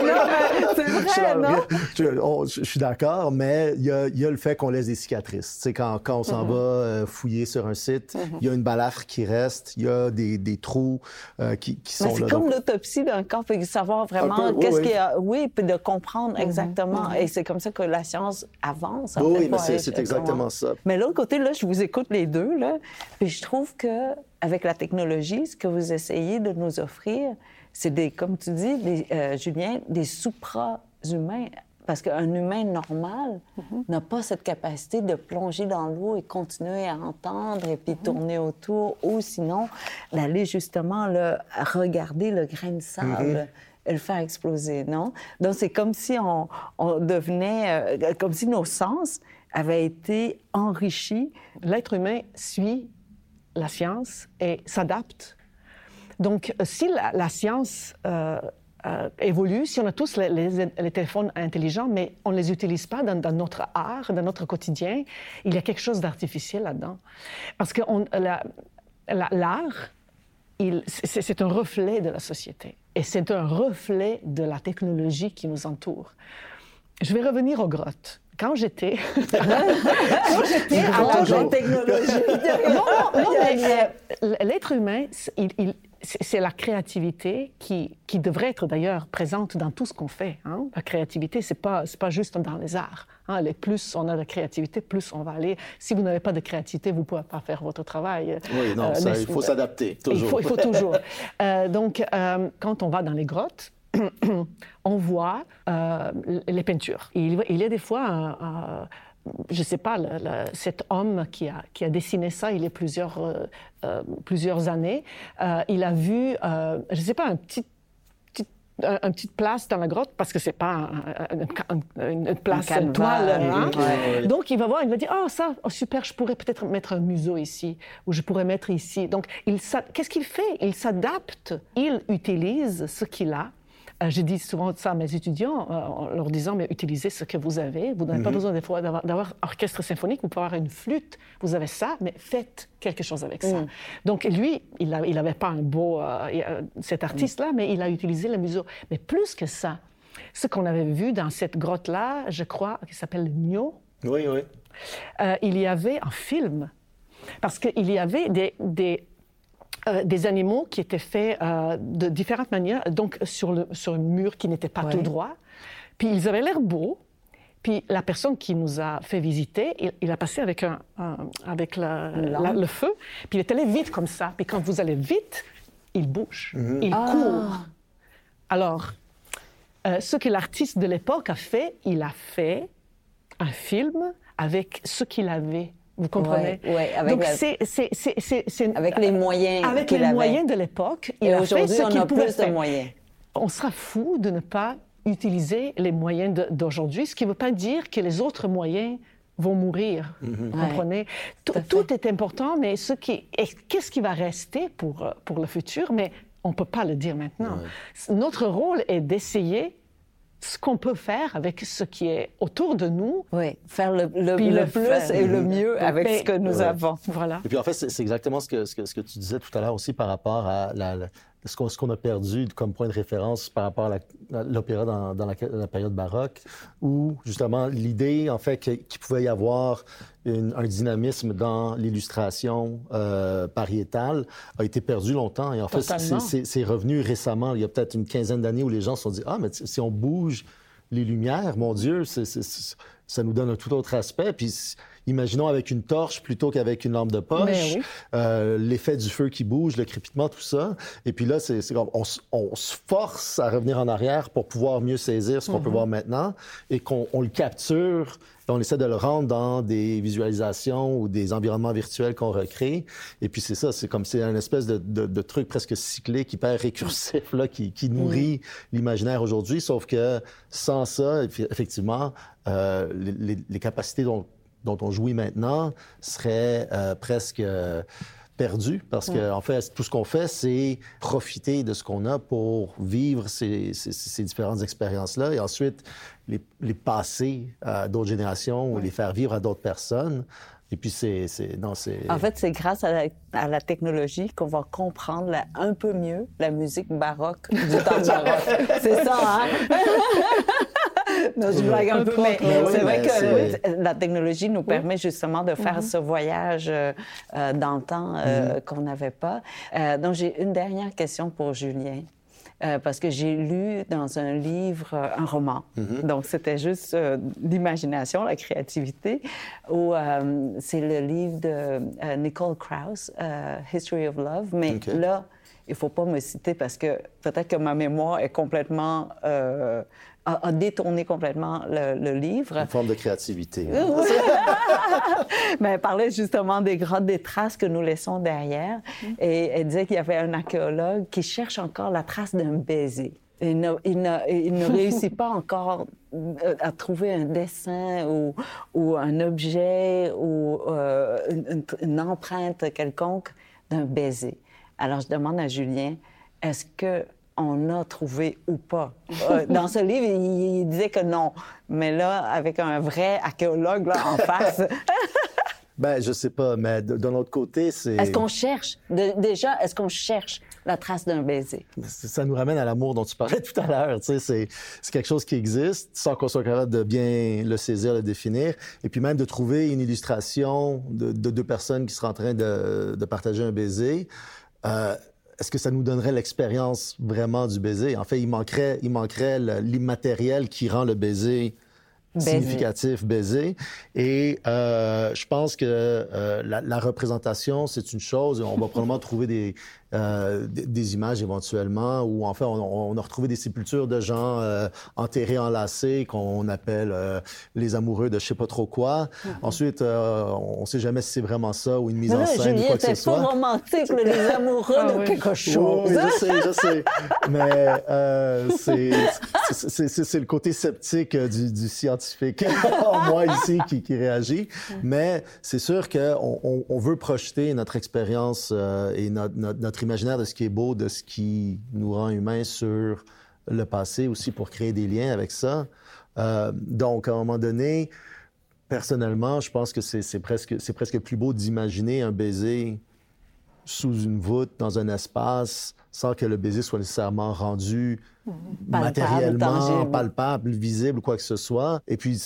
vrai, non? Je, suis d'accord, mais il y, a, le fait qu'on laisse des cicatrices. Tu sais, quand, quand on s'en va euh, fouiller sur un site, il y a une balafre qui reste, il y a des, des trous euh, qui, qui, sont là. C'est comme l'autopsie d'un corps, puis savoir vraiment qu'est-ce qu'il y a... Oui, puis de comprendre exactement. Et c'est comme ça que la science avance. Oui, mais c'est exactement ça. Mais l'autre côté, là, je vous écoute les deux, là, puis je trouve que avec la technologie, ce que vous essayez de nous offrir, c'est des, comme tu dis, des, euh, Julien, des supra-humains. Parce qu'un humain normal mhm. n'a pas cette capacité de plonger dans l'eau et continuer à entendre et puis mhm. tourner autour, ou sinon d'aller justement là, regarder le grain de sable. Mhm. Et le faire exploser, non? Donc, c'est comme si on, devenait, euh, comme si nos sens avaient été enrichis. L'être humain suit la science et s'adapte. Donc, si la, science euh, euh, évolue, si on a tous les, téléphones intelligents, mais on ne les utilise pas dans, notre art, dans notre quotidien, il y a quelque chose d'artificiel là-dedans. Parce que l'art, c'est un reflet de la société et c'est un reflet de la technologie qui nous entoure. Je vais revenir aux grottes quand j'étais quand j'étais à la technologie non, non, mais l'être humain il, c'est la créativité qui, qui devrait être d'ailleurs présente dans tout ce qu'on fait. Hein. La créativité, c'est pas pas juste dans les arts. Hein. Les plus on a de créativité, plus on va aller. Si vous n'avez pas de créativité, vous ne pouvez pas faire votre travail. Oui, non, euh, ça, il faut s'adapter toujours. Il faut, il faut toujours. Euh, donc, euh, quand on va dans les grottes, on voit les peintures. Il, il, y a des fois je ne sais pas, cet homme qui a, qui a, dessiné ça il y a plusieurs, euh, euh, plusieurs années, il a vu, je ne sais pas, un petit une petite place dans la grotte parce que c'est pas une place une toile. Hein? Donc il va voir, il va dire oh ça oh, super, je pourrais peut-être mettre un museau ici ou je pourrais mettre ici. Donc il qu'est-ce qu'il fait? Il s'adapte, il utilise ce qu'il a euh, je dis souvent ça à mes étudiants euh, en leur disant, mais utilisez ce que vous avez. Vous n'avez pas mhm. besoin d'avoir orchestre symphonique, vous pouvez avoir une flûte, vous avez ça, mais faites quelque chose avec ça. Mhm. Donc lui, il n'avait pas un beau, euh, cet artiste-là, mais il a utilisé le museau. Mais plus que ça, ce qu'on avait vu dans cette grotte-là, je crois, qui s'appelle Nio. Oui, oui. il y avait un film, parce qu'il y avait des, des euh, des animaux qui étaient faits euh, de différentes manières, donc sur, le, sur un mur qui n'était pas tout droit. Puis ils avaient l'air beaux. Puis la personne qui nous a fait visiter, il, a passé avec, un, avec le feu, puis il est allé vite comme ça. Puis quand vous allez vite, il bouge, mhm. il ah. court. Alors, euh, ce que l'artiste de l'époque a fait, il a fait un film avec ce qu'il avait vous comprenez Oui, avec, Donc, c'est, avec les moyens Avec les moyens de l'époque. Et aujourd'hui, on a plus de moyens. On sera fou de ne pas utiliser les moyens d'aujourd'hui, ce qui ne veut pas dire que les autres moyens vont mourir. Mhm. Vous comprenez? Tout, est important, mais ce qui, qu'est-ce qui va rester pour, pour le futur? Mais on ne peut pas le dire maintenant. Notre rôle est d'essayer ce qu'on peut faire avec ce qui est autour de nous. Oui, faire le, le, plus et le mieux avec ce que nous avons. Voilà. Et puis en fait, c'est exactement ce que, ce que, ce, que, tu disais tout à l'heure aussi par rapport à la, ce qu'on a perdu comme point de référence par rapport à l'opéra dans, dans la, période baroque, où justement l'idée, en fait, qu'il pouvait y avoir un dynamisme dans l'illustration euh, pariétale a été perdu longtemps. Et en fait, c'est revenu récemment, il y a peut-être une quinzaine d'années, où les gens se sont dit Ah, mais si on bouge les lumières, mon Dieu, ça nous donne un tout autre aspect. Puis imaginons avec une torche plutôt qu'avec une lampe de poche, oui. euh, l'effet du feu qui bouge, le crépitement, tout ça. Et puis là, c'est comme on, on se force à revenir en arrière pour pouvoir mieux saisir ce qu'on peut voir maintenant et qu'on on le capture. On essaie de le rendre dans des visualisations ou des environnements virtuels qu'on recrée. Et puis c'est ça, c'est comme c'est un espèce de, de- de truc presque cyclique, hyper récursif, là, qui, qui nourrit l'imaginaire aujourd'hui. Sauf que sans ça, effectivement, euh, les, les- les capacités dont, dont on jouit maintenant seraient euh, presque euh, perdues parce que en fait, tout ce qu'on fait, c'est profiter de ce qu'on a pour vivre ces, ces- ces différentes expériences-là et ensuite les, les passer à d'autres générations ou les faire vivre à d'autres personnes. Et puis c'est, c'est non, c'est. En fait, c'est grâce à la, à la technologie qu'on va comprendre la- un peu mieux la musique baroque du temps baroque. C'est ça, hein? non, je blague un peu, mais c'est vrai que la technologie nous permet justement de faire ce voyage euh, euh, dans le temps euh, qu'on n'avait pas. Donc, j'ai une dernière question pour Julien. Euh, parce que j'ai lu dans un livre euh, un roman. Donc, c'était juste euh, l'imagination, la créativité. C'est le livre de Nicole Krauss, History of Love. Mais là, il ne faut pas me citer parce que peut-être que ma mémoire est complètement... a, a détourné complètement le, le livre. une forme de créativité. Mais elle parlait justement des grottes, des traces que nous laissons derrière. Et elle disait qu'il y avait un archéologue qui cherche encore la trace d'un baiser. Il ne, il ne- il ne réussit pas encore euh, à trouver un dessin ou, ou un objet ou euh, une empreinte quelconque d'un baiser. Alors, je demande à Julien, est-ce que on a trouvé ou pas? Euh, Dans ce livre, il, il disait que non. Mais là, avec un vrai archéologue là, en face, Ben, je sais pas, mais de, de l'autre côté, c'est. est-ce qu'on cherche? de- déjà, est-ce qu'on cherche la trace d'un baiser? Ça nous ramène à l'amour dont tu parlais tout à l'heure. Tu sais, c'est, c'est quelque chose qui existe sans qu'on soit capable de bien le saisir, le définir. Et puis même de trouver une illustration de, de deux personnes qui seraient en train de, de partager un baiser. Euh, est-ce que ça nous donnerait l'expérience vraiment du baiser? En fait, il manquerait, il manquerait l'immatériel qui rend le baiser Baiser. significatif baiser. Et euh, je pense que euh, la, la représentation, c'est une chose. On va probablement trouver des, euh, des, images éventuellement où, en fait, on, on a retrouvé des sépultures de gens euh, enterrés, enlacés, qu'on appelle euh, les amoureux de je sais pas trop quoi. Ensuite, euh, on ne sait jamais si c'est vraiment ça ou une mise Mais en scène ou quoi que ce c'est pas soit. romantique, les amoureux Ah de oui. quelque chose. oui, je sais, je sais. Mais euh, c'est- le côté sceptique du, du scientifique en moi ici qui, qui réagit. Mais c'est sûr qu'on on, on veut projeter notre expérience euh, et notre, notre, notre imaginaire de ce qui est beau, de ce qui nous rend humains sur le passé aussi pour créer des liens avec ça. Euh, donc, à un moment donné, personnellement, je pense que c'est presque, presque plus beau d'imaginer un baiser sous une voûte, dans un espace, sans que le baiser soit nécessairement rendu Palpable, matériellement, tangible. palpable, visible quoi que ce soit. Et puis,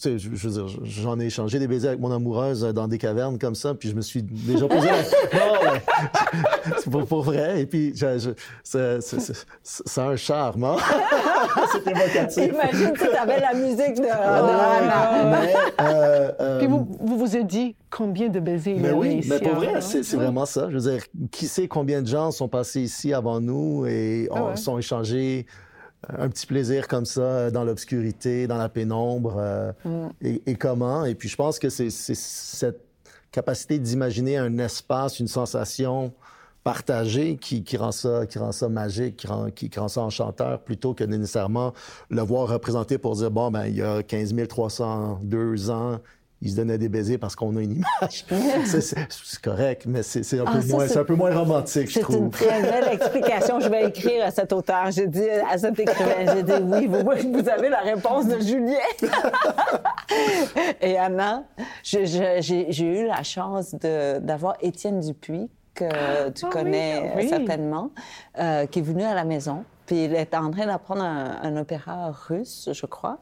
sais, je, je veux dire, j'en ai échangé des baisers avec mon amoureuse dans des cavernes comme ça, puis je me suis déjà posé la... Non, mais c'est pour, pour vrai. Et puis, je, je- c'est- c'est- c'est- ça a un charme, hein? c'est évocatif. Imagine si tu avais la musique de, Ah, Anna. mais, euh, euh, Puis vous, vous vous êtes dit combien de baisers il y mais avait oui, ici mais pour vrai, hein? c'est c'est vraiment ça. Je veux dire, qui sait combien de gens sont passés ici avant nous et Ah ont, sont échangés euh, un petit plaisir comme ça euh, dans l'obscurité, dans la pénombre, euh, Mm. et, et comment? Et puis je pense que c'est cette capacité d'imaginer un espace, une sensation partagée qui, qui rend ça, qui rend ça magique, qui rend, qui, qui rend ça enchanteur, plutôt que nécessairement le voir représenté pour dire, bon, ben, il y a 15 302 ans, il se donnait des baisers parce qu'on a une image. C'est- c'est c'est correct, mais c'est c'est un, Ah, peu ça, moins- c'est- c'est un peu moins romantique, je C'est trouve. une très belle explication. Je vais écrire à cet auteur. J'ai dit à cet écrivain, j'ai dit oui, vous, vous avez la réponse de Julien. Et Anna, je- je- j'ai j'ai eu la chance de- d'avoir Étienne Dupuis, que tu Ah connais oui. certainement, euh, qui est venu à la maison. Puis il était en train d'apprendre un, un opéra russe, je crois.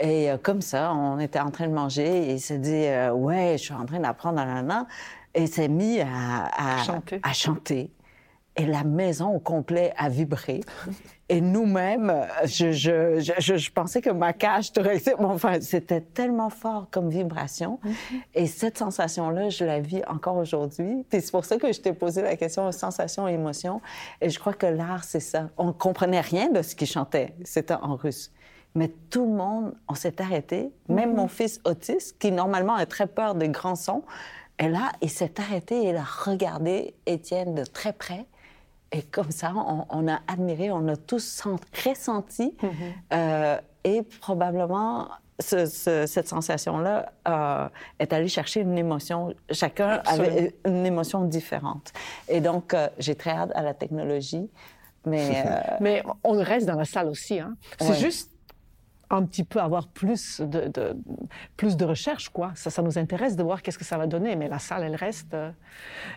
Et euh, comme ça, on était en train de manger et il s'est dit euh, Ouais, je suis en train d'apprendre à Nana. Et il s'est mis à, à- Chanter. à chanter. et la maison au complet a vibré. Et nous-mêmes, je, je, je, je, pensais que ma cage bon, enfin, c'était tellement fort comme vibration. Et cette sensation-là, je la vis encore aujourd'hui. Et c'est pour ça que je t'ai posé la question sensation et émotion. Et je crois que l'art, c'est ça. On comprenait rien de ce qu'il chantait. C'était en russe. Mais tout le monde, on s'est arrêté. Même mon fils autiste, qui normalement a très peur des grands sons, est là, il s'est arrêté et il a regardé Étienne de très près. Et comme ça, on, a admiré, on a tous ressenti. Mm-hmm. euh, et probablement, cette sensation-là euh, est allée chercher une émotion. Chacun avait une émotion différente. Et donc, euh, j'ai très hâte à la technologie. Mais, euh, mais on reste dans la salle aussi. Hein. C'est juste un petit peu avoir plus de, plus de recherche, quoi. Ça, ça nous intéresse de voir qu'est-ce que ça va donner, mais la salle, elle reste.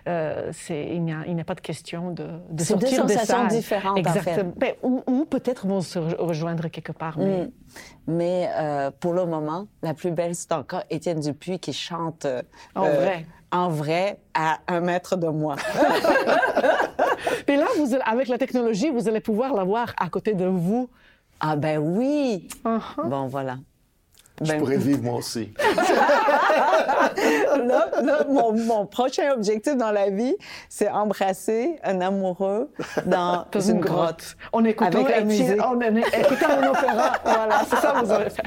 Euh, c'est, il n'y a, a, pas de question de, de sortir des sensations différentes, Exactement. Ben, ou, peut-être vont se rejoindre quelque part. Mais, mm. mais euh, pour le moment, la plus belle, c'est encore Étienne Dupuis qui chante euh, en vrai, en vrai, à un mètre de moi. Et là, vous, avec la technologie, vous allez pouvoir l'avoir à côté de vous ah ben oui. Uh-huh. Bon, voilà. Je ben, pourrais vivre moi aussi. là, mon, mon, prochain objectif dans la vie, c'est embrasser un amoureux dans, une, grotte. On écoute avec la musique. On écoute un opéra. voilà, c'est ça que vous allez faire.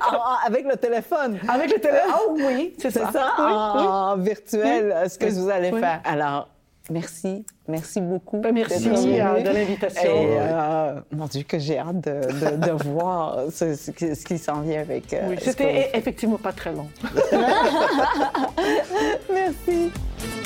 Ah, ah, avec le téléphone. Avec le téléphone. Ah oui, c'est ça. ça? En, virtuel, ce que vous allez faire. Alors, Merci, merci beaucoup. Ben, merci euh, de l'invitation. Euh, mon Dieu, que j'ai hâte de, de, voir ce, ce, qui s'en vient avec. Euh, oui, c'était effectivement pas très long.